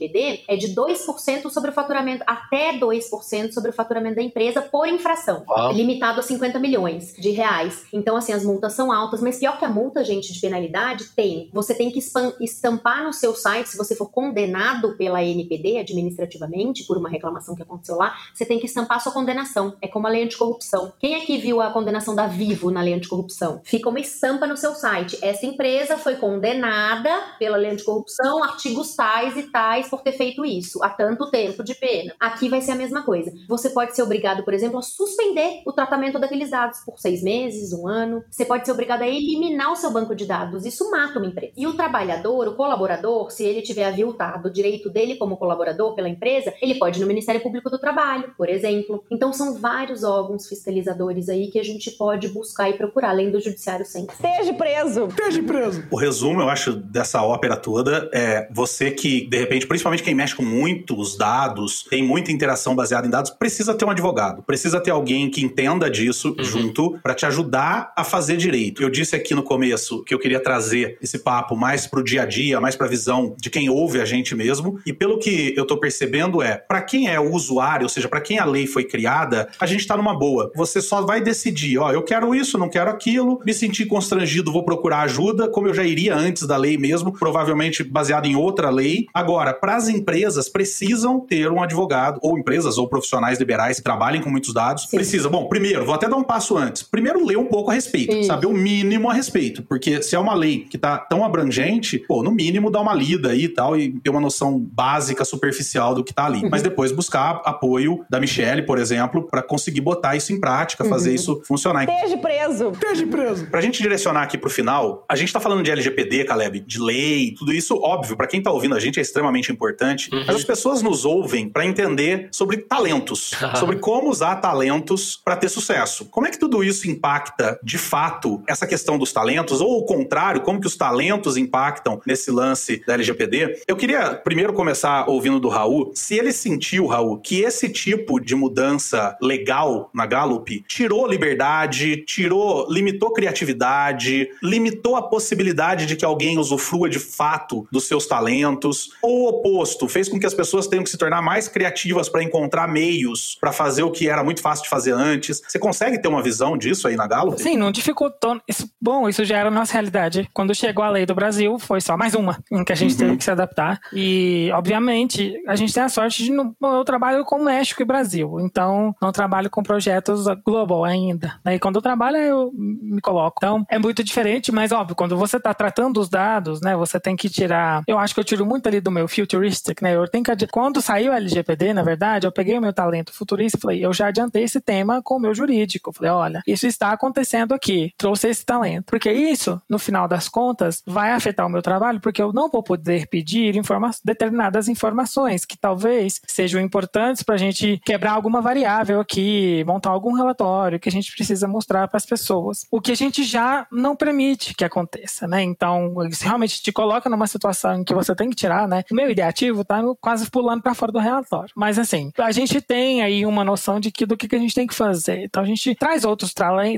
Speaker 5: é de 2% sobre o faturamento, até 2% sobre o faturamento da empresa por infração, ah. limitado a 50 milhões de reais. Então, assim, as multas são altas, mas pior que a multa, gente, de penalidade, tem. Você tem que estampar no seu site, se você for condenado pela NPD administrativamente por uma reclamação que aconteceu lá, você tem que estampar a sua condenação. É como a lei anticorrupção. Quem aqui viu a condenação da Vivo na lei anticorrupção? Fica uma estampa no seu site. Essa empresa foi condenada pela lei anticorrupção, artigos tais e tais por ter feito isso, há tanto tempo de pena. Aqui vai ser a mesma coisa. Você pode ser obrigado, por exemplo, a suspender o tratamento daqueles dados por seis meses, um ano. Você pode ser obrigado a eliminar o seu banco de dados. Isso mata uma empresa. E o trabalhador, o colaborador, se ele tiver aviltado o direito dele como colaborador pela empresa, ele pode ir no Ministério Público do Trabalho, por exemplo. Então são vários órgãos fiscalizadores aí que a gente pode buscar e procurar, além do judiciário sempre.
Speaker 3: Esteja preso!
Speaker 2: Esteja preso! O resumo, eu acho, dessa ópera toda é você que, de repente, principalmente quem mexe com muitos dados, tem muita interação baseada em dados, precisa ter um advogado, precisa ter alguém que entenda disso uhum. junto para te ajudar a fazer direito. Eu disse aqui no começo que eu queria trazer esse papo mais pro dia a dia, mais pra visão de quem ouve a gente mesmo, e pelo que eu tô percebendo é, para quem é o usuário, ou seja, para quem a lei foi criada, a gente tá numa boa. Você só vai decidir, ó, eu quero isso, não quero aquilo, me sentir constrangido, vou procurar ajuda, como eu já iria antes da lei mesmo, provavelmente baseado em outra lei. Agora, para as empresas precisam ter um advogado, ou empresas ou profissionais liberais que trabalhem com muitos dados, Sim. precisa. Bom, primeiro, vou até dar um passo antes. Primeiro, ler um pouco a respeito, Sim. saber o mínimo a respeito, porque se é uma lei que tá tão abrangente, pô, no mínimo dá uma lida aí e tal e ter uma noção básica, superficial do que tá ali. Uhum. Mas depois buscar apoio da Michelle, por exemplo, para conseguir botar isso em prática, fazer uhum. isso funcionar.
Speaker 3: Esteja preso!
Speaker 2: Esteja preso! Pra gente direcionar aqui pro final, a gente tá falando de LGPD, Caleb, de lei, tudo isso, óbvio, para quem tá ouvindo a gente é extremamente importante, uhum. mas as pessoas nos ouvem para entender sobre talentos, sobre como usar talentos para ter sucesso. Como é que tudo isso impacta, de fato, essa questão dos talentos, ou o contrário, como que os talentos impactam nesse lance da LGPD? Eu queria primeiro começar ouvindo do Raul, se ele sentiu, Raul, que esse tipo de mudança legal na Gallup tirou liberdade, tirou, limitou criatividade, limitou a possibilidade de que alguém usufrua de fato dos seus talentos, ou oposto, fez com que as pessoas tenham que se tornar mais criativas para encontrar meios para fazer o que era muito fácil de fazer antes. Você consegue ter uma visão disso aí na Gallup?
Speaker 3: Sim, não dificultou. Isso, bom, isso já era a nossa realidade. Quando chegou a lei do Brasil, foi só mais uma em que a gente uhum. teve que se adaptar. E, obviamente, a gente tem a sorte de. Bom, eu trabalho com México e Brasil, então não trabalho com projetos global ainda. Aí, quando eu trabalho, eu me coloco. Então, é muito diferente, mas, óbvio, quando você está tratando os dados, né, você tem que tirar. Eu acho que eu tiro muito ali do meu futuristic, né? Eu tenho que. Quando saiu o LGPD, na verdade, eu peguei o meu talento futurista e falei, eu já adiantei esse tema com o meu jurídico. Falei, olha, isso está acontecendo aqui. Trouxe esse talento. Porque isso, no final das contas, vai afetar o meu trabalho, porque eu não vou poder pedir informa determinadas informações que talvez sejam importantes para a gente quebrar alguma variável aqui, montar algum relatório que a gente precisa mostrar para as pessoas. O que a gente já não permite que aconteça, né? Então, isso realmente te coloca numa situação em que você tem que tirar, né? Meu ideativo tá quase pulando para fora do relatório. Mas assim, a gente tem aí uma noção de que do que a gente tem que fazer. Então a gente traz outros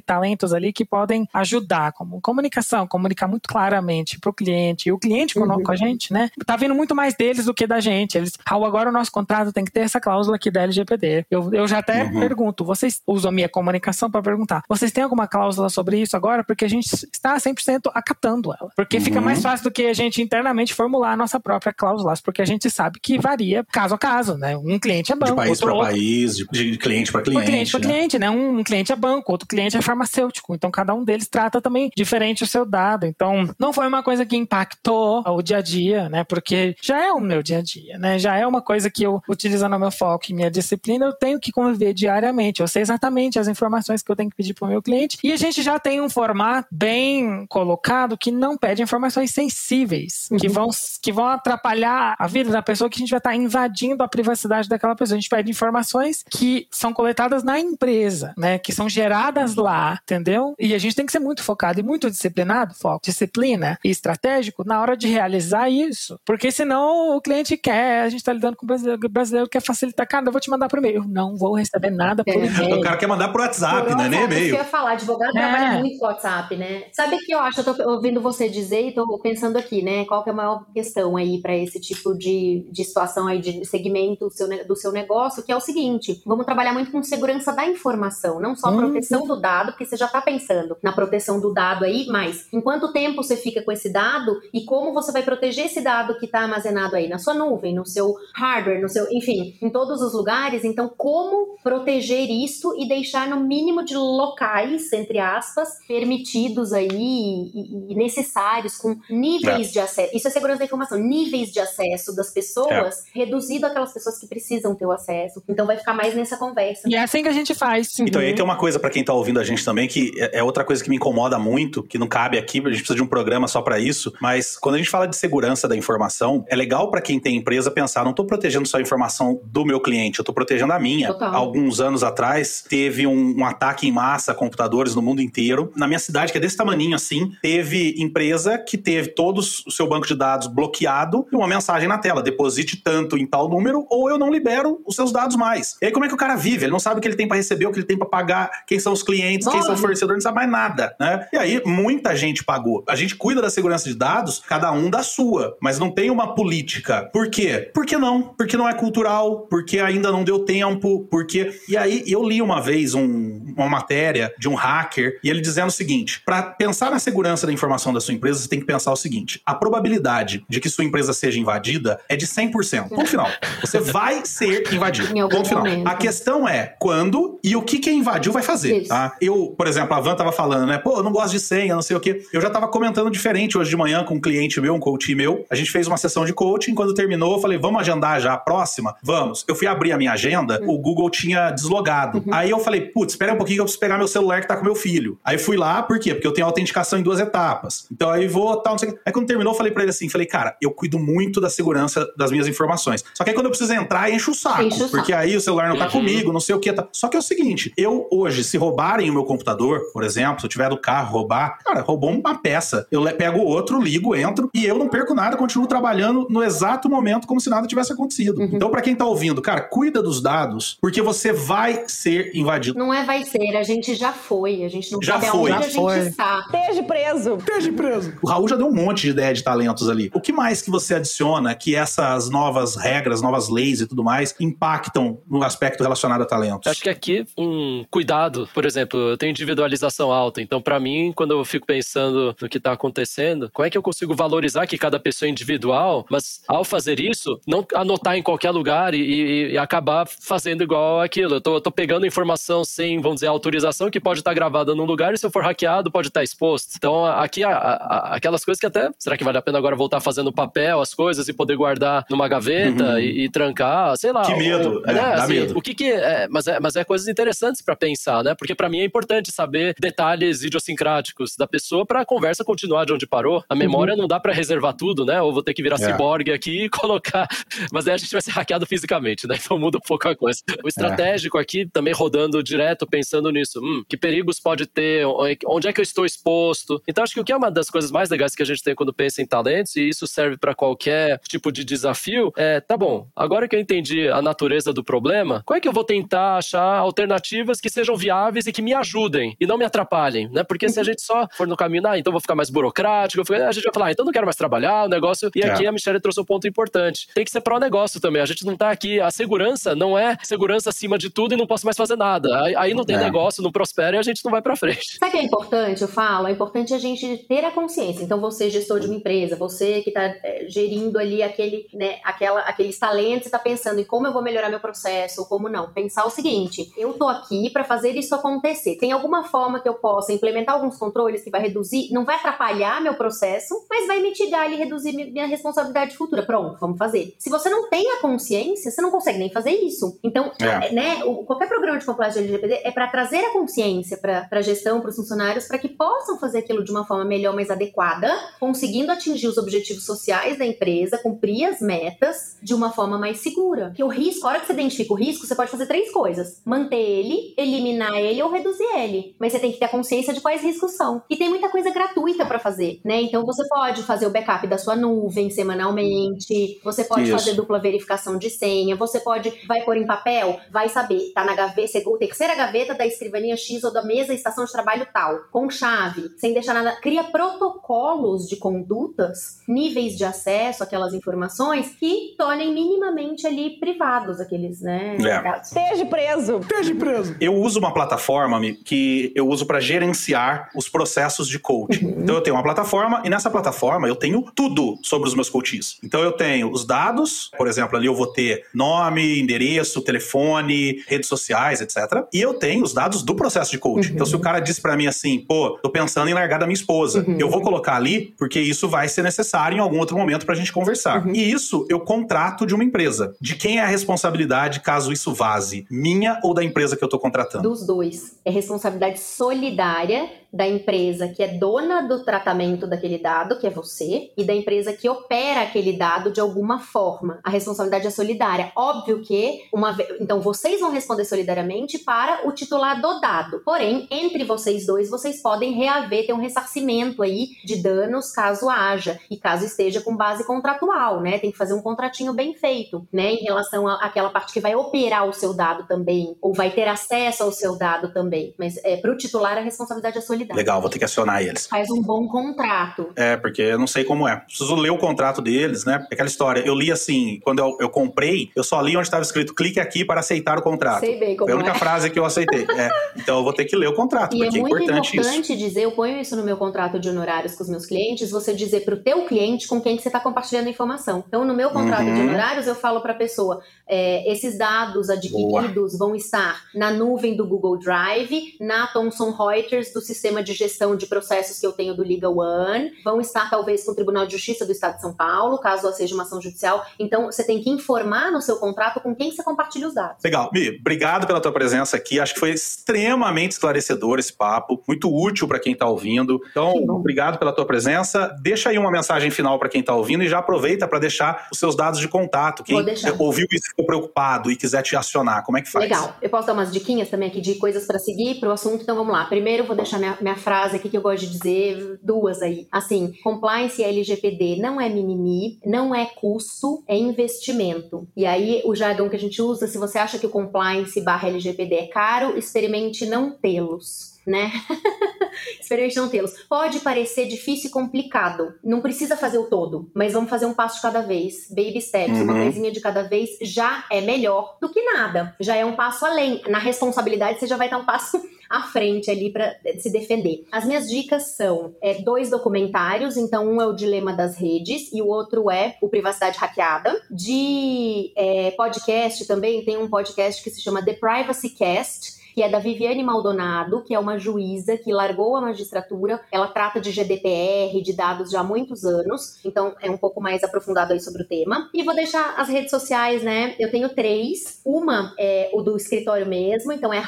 Speaker 3: talentos ali que podem ajudar, como comunicação, comunicar muito claramente para o cliente e o cliente uhum. com a gente, né? Tá vindo muito mais deles do que da gente. Eles, Raul, agora o nosso contrato tem que ter essa cláusula aqui da LGPD. Eu, eu já até uhum. pergunto, vocês usam a minha comunicação para perguntar, vocês têm alguma cláusula sobre isso agora? Porque a gente está 100% acatando ela. Porque uhum. fica mais fácil do que a gente internamente formular a nossa própria cláusula, porque a gente sabe que varia caso a caso, né? Um cliente é banco,
Speaker 2: de país para país, de, cliente para cliente.
Speaker 3: De cliente para
Speaker 2: né?
Speaker 3: cliente, né? Um, um cliente é banco, outro cliente é farmacêutico. Então cada um deles trata também diferente o seu dado. Então não foi uma coisa que impactou o dia a dia, né? Porque já é o meu dia a dia, né? Já é uma coisa que eu utilizando o meu foco e minha disciplina, eu tenho que conviver diariamente. Eu sei exatamente as informações que eu tenho que pedir para o meu cliente. E a gente já tem um formato bem colocado que não pede informações sensíveis, uhum. que, vão, que vão atrapalhar a vida da pessoa, que a gente vai estar invadindo a privacidade daquela pessoa. A gente pede informações que são coletadas na empresa, né? Que são geradas lá, entendeu? E a gente tem que ser muito focado e muito disciplinado, foco, disciplina e estratégico na hora de realizar isso. Porque senão o cliente quer, a gente está lidando com o brasileiro, o brasileiro quer facilitar, cara, eu vou te mandar por e-mail. Eu não vou receber nada por é.
Speaker 2: e-mail. O cara quer mandar por WhatsApp, por né? Nem e-mail.
Speaker 5: Eu ia falar, advogado é. trabalha muito com WhatsApp, né? Sabe o que eu acho? Eu tô ouvindo você dizer e tô pensando aqui, né? Qual que é a maior questão aí para esse tipo de, de situação aí de segmento do seu, do seu negócio, que é o seguinte: vamos trabalhar muito com segurança da informação, não só hum. proteção do dado, porque você já está pensando na proteção do dado aí, mas em quanto tempo você fica com esse dado e como você vai proteger esse dado que está armazenado aí na sua nuvem, no seu hardware, no seu, enfim, em todos os lugares. Então, como proteger isso e deixar no mínimo de locais, entre aspas, permitidos aí e, e necessários, com níveis é. de acesso. Isso é segurança da informação, níveis de acesso das pessoas, é. reduzido aquelas pessoas que precisam ter o acesso. Então vai ficar mais nessa conversa.
Speaker 3: E é assim que a gente faz.
Speaker 2: Então, aí tem uma coisa para quem tá ouvindo a gente também, que é, é outra coisa que me incomoda muito, que não cabe aqui, a gente precisa de um programa só para isso, mas quando a gente fala de segurança da informação, é legal para quem tem empresa pensar, não tô protegendo só a informação do meu cliente, eu tô protegendo a minha. Total. Alguns anos atrás, teve um, um, ataque em massa a computadores no mundo inteiro. Na minha cidade, que é desse tamaninho assim, teve empresa que teve todo o seu banco de dados bloqueado e uma mensagem na tela, deposite tanto em tal número ou eu não libero os seus dados mais. E aí como é que o cara vive? Ele não sabe o que ele tem para receber, o que ele tem para pagar, quem são os clientes, quem são os fornecedores, não sabe mais nada, né? E aí muita gente pagou. A gente cuida da segurança de dados, cada um da sua, mas não tem uma política. Por quê? Porque não, porque não é cultural, porque ainda não deu tempo, porque e aí eu li uma vez um, uma matéria de um hacker e ele dizendo o seguinte: para pensar na segurança da informação da sua empresa, você tem que pensar o seguinte: a probabilidade de que sua empresa seja invadida é de 100%. Ponto final. Você vai ser invadido. Ponto final. Momento. A questão é quando e o que quem invadiu vai fazer, tá? Eu, por exemplo, a Van tava falando, né? Pô, eu não gosto de senha, não sei o quê. Eu já tava comentando diferente hoje de manhã com um cliente meu, um coach meu. A gente fez uma sessão de coaching, quando terminou, eu falei: "Vamos agendar já a próxima?" Vamos. Eu fui abrir a minha agenda, uhum. o Google tinha deslogado. Uhum. Aí eu falei: "Putz, espera um pouquinho que eu preciso pegar meu celular que tá com meu filho". Aí fui lá, por quê? Porque eu tenho autenticação em duas etapas. Então aí vou tal, não sei o quê. Aí quando terminou, eu falei para ele assim, falei: "Cara, eu cuido muito da segurança das minhas informações. Só que aí quando eu preciso entrar, enche o saco, enche o porque saco. aí o celular não tá uhum. comigo, não sei o que tá. Só que é o seguinte, eu hoje se roubarem o meu computador, por exemplo, se eu tiver do carro roubar, cara, roubou uma peça. Eu pego outro, ligo, entro e eu não perco nada, continuo trabalhando no exato momento como se nada tivesse acontecido. Uhum. Então para quem tá ouvindo, cara, cuida dos dados, porque você vai ser invadido.
Speaker 5: Não é vai ser, a gente já foi, a gente não
Speaker 2: já
Speaker 5: sabe
Speaker 2: foi.
Speaker 5: aonde já a
Speaker 2: foi.
Speaker 5: gente está.
Speaker 6: Esteja preso.
Speaker 2: Esteja preso. O Raul já deu um monte de ideia de talentos ali. O que mais que você adiciona que essas novas regras, novas leis e tudo mais impactam no aspecto relacionado a talentos?
Speaker 7: Acho que aqui um cuidado, por exemplo, eu tenho individualização alta, então para mim, quando eu fico pensando no que tá acontecendo, como é que eu consigo valorizar que cada pessoa é individual, mas ao fazer isso, não anotar em qualquer lugar e, e, e acabar fazendo igual aquilo. Eu tô, eu tô pegando informação sem, vamos dizer, autorização que pode estar gravada num lugar e se eu for hackeado pode estar exposto. Então aqui a, a, aquelas coisas que até, será que vale a pena agora voltar fazendo papel as coisas e poder guardar numa gaveta uhum. e, e trancar, sei lá.
Speaker 2: Que medo,
Speaker 7: né?
Speaker 2: Dá
Speaker 7: assim,
Speaker 2: medo.
Speaker 7: O que que é, mas é, mas é coisas interessantes para pensar, né? Porque para mim é importante saber detalhes idiosincráticos da pessoa para a conversa continuar de onde parou. A memória uhum. não dá para reservar tudo, né? Ou vou ter que virar é. ciborgue aqui e colocar, mas aí a gente vai ser hackeado fisicamente, né? Então muda um pouco a coisa. O estratégico é. aqui também rodando direto pensando nisso. Hum, que perigos pode ter? Onde é que eu estou exposto? Então acho que o que é uma das coisas mais legais que a gente tem quando pensa em talentos e isso serve para qualquer tipo de desafio é, tá bom, agora que eu entendi a natureza do problema, como é que eu vou tentar achar alternativas que sejam viáveis e que me ajudem e não me atrapalhem, né? Porque se a gente só for no caminho, ah, então vou ficar mais burocrático, a gente vai falar, ah, então não quero mais trabalhar, o negócio. E aqui é. a Michelle trouxe um ponto importante. Tem que ser pró-negócio também. A gente não tá aqui, a segurança não é segurança acima de tudo e não posso mais fazer nada. Aí, aí não tem é. negócio, não prospera e a gente não vai para frente.
Speaker 5: Sabe o que é importante? Eu falo, é importante a gente ter a consciência. Então, você, gestor de uma empresa, você que está é, gerindo ali aquele, né, aquela, aqueles talentos e está pensando em como eu vou melhorar meu processo ou como não. Pensar o seguinte: eu tô aqui para fazer isso acontecer. Tem alguma forma que eu possa implementar alguns controles que vai reduzir, não vai atrapalhar meu processo, mas vai mitigar e reduzir minha responsabilidade futura. Pronto, vamos fazer. Se você não tem a consciência, você não consegue nem fazer isso. Então, é. né, o, qualquer programa de compliance de LGPD é para trazer a consciência para a gestão, para os funcionários, para que possam fazer aquilo de uma forma melhor, mais adequada, conseguindo atingir os objetivos sociais da empresa, cumprir as metas de uma forma mais segura. Que o risco, a hora que você identifica o risco, você pode fazer três coisas: manter ele, eliminar ele ou reduzir ele. Mas você tem que ter a consciência de quais riscos são. E tem muita coisa gratuita para fazer, né? Então você pode fazer o backup da sua nuvem semanalmente, você pode Isso. fazer dupla verificação de senha, você pode vai pôr em papel, vai saber, tá na gaveta, terceira gaveta da escrivaninha X ou da mesa estação de trabalho tal, com chave, sem deixar nada, cria protocolos de condutas, níveis de acesso àquelas informações que tornem minimamente ali privados aqueles, né?
Speaker 6: É. Esteja preso.
Speaker 2: Esteja preso. Eu uso uma plataforma que eu uso para gerenciar os processos de coaching. Uhum. Então eu tenho uma plataforma e nessa plataforma eu tenho tudo sobre os meus coaches. Então eu tenho os dados, por exemplo, ali eu vou ter nome, endereço, telefone, redes sociais, etc. E eu tenho os dados do processo de coaching. Uhum. Então se o cara diz para mim assim, pô, tô pensando em largar da minha esposa, uhum. eu vou colocar ali porque isso vai ser necessário em algum outro momento pra gente conversar. Uhum. E isso eu contrato de uma empresa. De quem é a responsabilidade caso isso vaze? Minha ou da empresa que eu tô contratando?
Speaker 5: Dos dois. É responsabilidade solidária da empresa que é dona do tratamento daquele dado, que é você, e da empresa que opera aquele dado de alguma forma. A responsabilidade é solidária. Óbvio que uma vez, então vocês vão responder solidariamente para o titular do dado. Porém, entre vocês dois, vocês podem reaver, ter um ressarcimento aí de danos caso haja e caso esteja com base contratual, né? Tem que fazer um contratinho bem feito, né, em relação àquela parte que vai operar o seu dado também ou vai ter acesso ao seu dado também. Mas é, para o titular a responsabilidade é solidária
Speaker 2: Legal, vou ter que acionar eles.
Speaker 5: Faz um bom contrato.
Speaker 2: É, porque eu não sei como é. Preciso ler o contrato deles, né? Aquela história, eu li assim, quando eu, eu comprei, eu só li onde estava escrito clique aqui para aceitar o contrato.
Speaker 5: Sei bem como
Speaker 2: Foi a única é. frase que eu aceitei. É, então eu vou ter que ler o contrato,
Speaker 5: e
Speaker 2: porque
Speaker 5: é, muito
Speaker 2: é importante,
Speaker 5: importante
Speaker 2: isso.
Speaker 5: dizer, eu ponho isso no meu contrato de honorários com os meus clientes, você dizer para o teu cliente com quem que você está compartilhando informação. Então, no meu contrato uhum. de honorários, eu falo para a pessoa, é, esses dados adquiridos Boa. vão estar na nuvem do Google Drive, na Thomson Reuters do sistema de gestão de processos que eu tenho do Legal One, vão estar talvez com o Tribunal de Justiça do Estado de São Paulo, caso seja uma ação judicial. Então, você tem que informar no seu contrato com quem você compartilha os dados.
Speaker 2: Legal. Mi, obrigado pela tua presença aqui. Acho que foi extremamente esclarecedor esse papo, muito útil para quem está ouvindo. Então, obrigado pela tua presença. Deixa aí uma mensagem final para quem está ouvindo e já aproveita para deixar os seus dados de contato. Quem ouviu e ficou preocupado e quiser te acionar, como é que faz?
Speaker 5: Legal. Eu posso dar umas diquinhas também aqui de coisas para seguir para o assunto, então vamos lá. Primeiro, vou deixar minha, minha frase aqui que eu gosto de dizer, duas aí. Assim, compliance LGPD não é mimimi, não é custo, é investimento. E aí, o jargão que a gente usa, se você acha que o compliance barra LGPD é caro, experimente não tê-los né? Experimente não tê-los. Pode parecer difícil e complicado. Não precisa fazer o todo, mas vamos fazer um passo de cada vez. Baby steps, uhum. uma coisinha de cada vez já é melhor do que nada. Já é um passo além. Na responsabilidade, você já vai dar um passo à frente ali para se defender. As minhas dicas são é, dois documentários, então um é o Dilema das Redes e o outro é o Privacidade Hackeada. De é, podcast também tem um podcast que se chama The Privacy Cast que é da Viviane Maldonado, que é uma juíza que largou a magistratura. Ela trata de GDPR, de dados já há muitos anos, então é um pouco mais aprofundado aí sobre o tema. E vou deixar as redes sociais, né? Eu tenho três. Uma é o do escritório mesmo, então é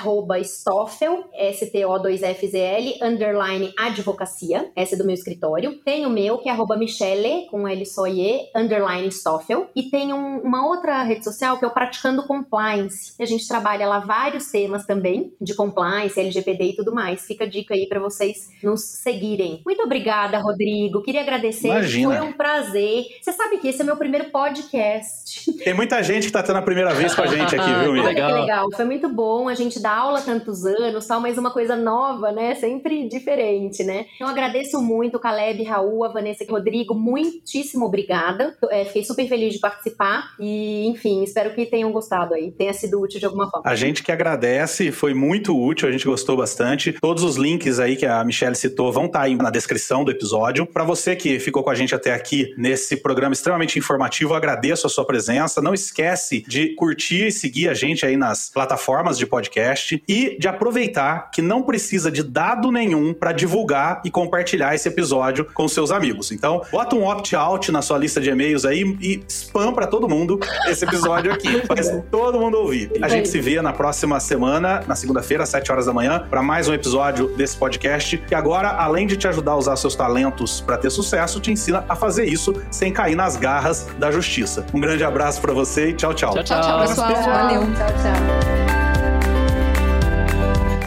Speaker 5: Stoffel, S-T-O-2-F-Z-L, underline advocacia, essa é do meu escritório. Tem o meu, que é Michele, com L só E, underline Stoffel. E tem um, uma outra rede social que é o Praticando Compliance. A gente trabalha lá vários temas também, de compliance, LGPD e tudo mais. Fica a dica aí para vocês nos seguirem. Muito obrigada, Rodrigo. Queria agradecer. Imagina. Foi um prazer. Você sabe que esse é meu primeiro podcast.
Speaker 2: Tem muita gente que tá tendo a primeira vez com a gente aqui, viu, Miriam?
Speaker 5: Legal. Que legal. Foi muito bom. A gente dá aula tantos anos, tal, mas uma coisa nova, né? Sempre diferente, né? Então agradeço muito, Caleb, Raul, a Vanessa e Rodrigo. Muitíssimo obrigada. É, fiquei super feliz de participar e, enfim, espero que tenham gostado aí, tenha sido útil de alguma forma.
Speaker 2: A gente que agradece, foi muito útil, a gente gostou bastante. Todos os links aí que a Michelle citou vão estar tá aí na descrição do episódio. Para você que ficou com a gente até aqui nesse programa extremamente informativo, eu agradeço a sua presença. Não esquece de curtir e seguir a gente aí nas plataformas de podcast e de aproveitar que não precisa de dado nenhum para divulgar e compartilhar esse episódio com seus amigos. Então, bota um opt-out na sua lista de e-mails aí e spam para todo mundo esse episódio aqui. Faz todo mundo ouvir. A gente se vê na próxima semana, na segunda-feira, às 7 horas da manhã, para mais um episódio desse podcast, que agora, além de te ajudar a usar seus talentos para ter sucesso, te ensina a fazer isso sem cair nas garras da justiça. Um grande abraço para você e tchau, tchau.
Speaker 5: Tchau, tchau, tchau pessoal. Valeu. Tchau, tchau.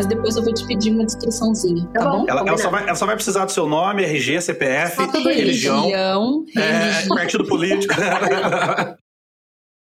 Speaker 4: Mas depois eu vou te pedir uma descriçãozinha, tá, tá bom?
Speaker 2: Ela, ela, só vai, ela, só vai, precisar do seu nome, RG, CPF, religião,
Speaker 4: religião,
Speaker 2: é, partido político.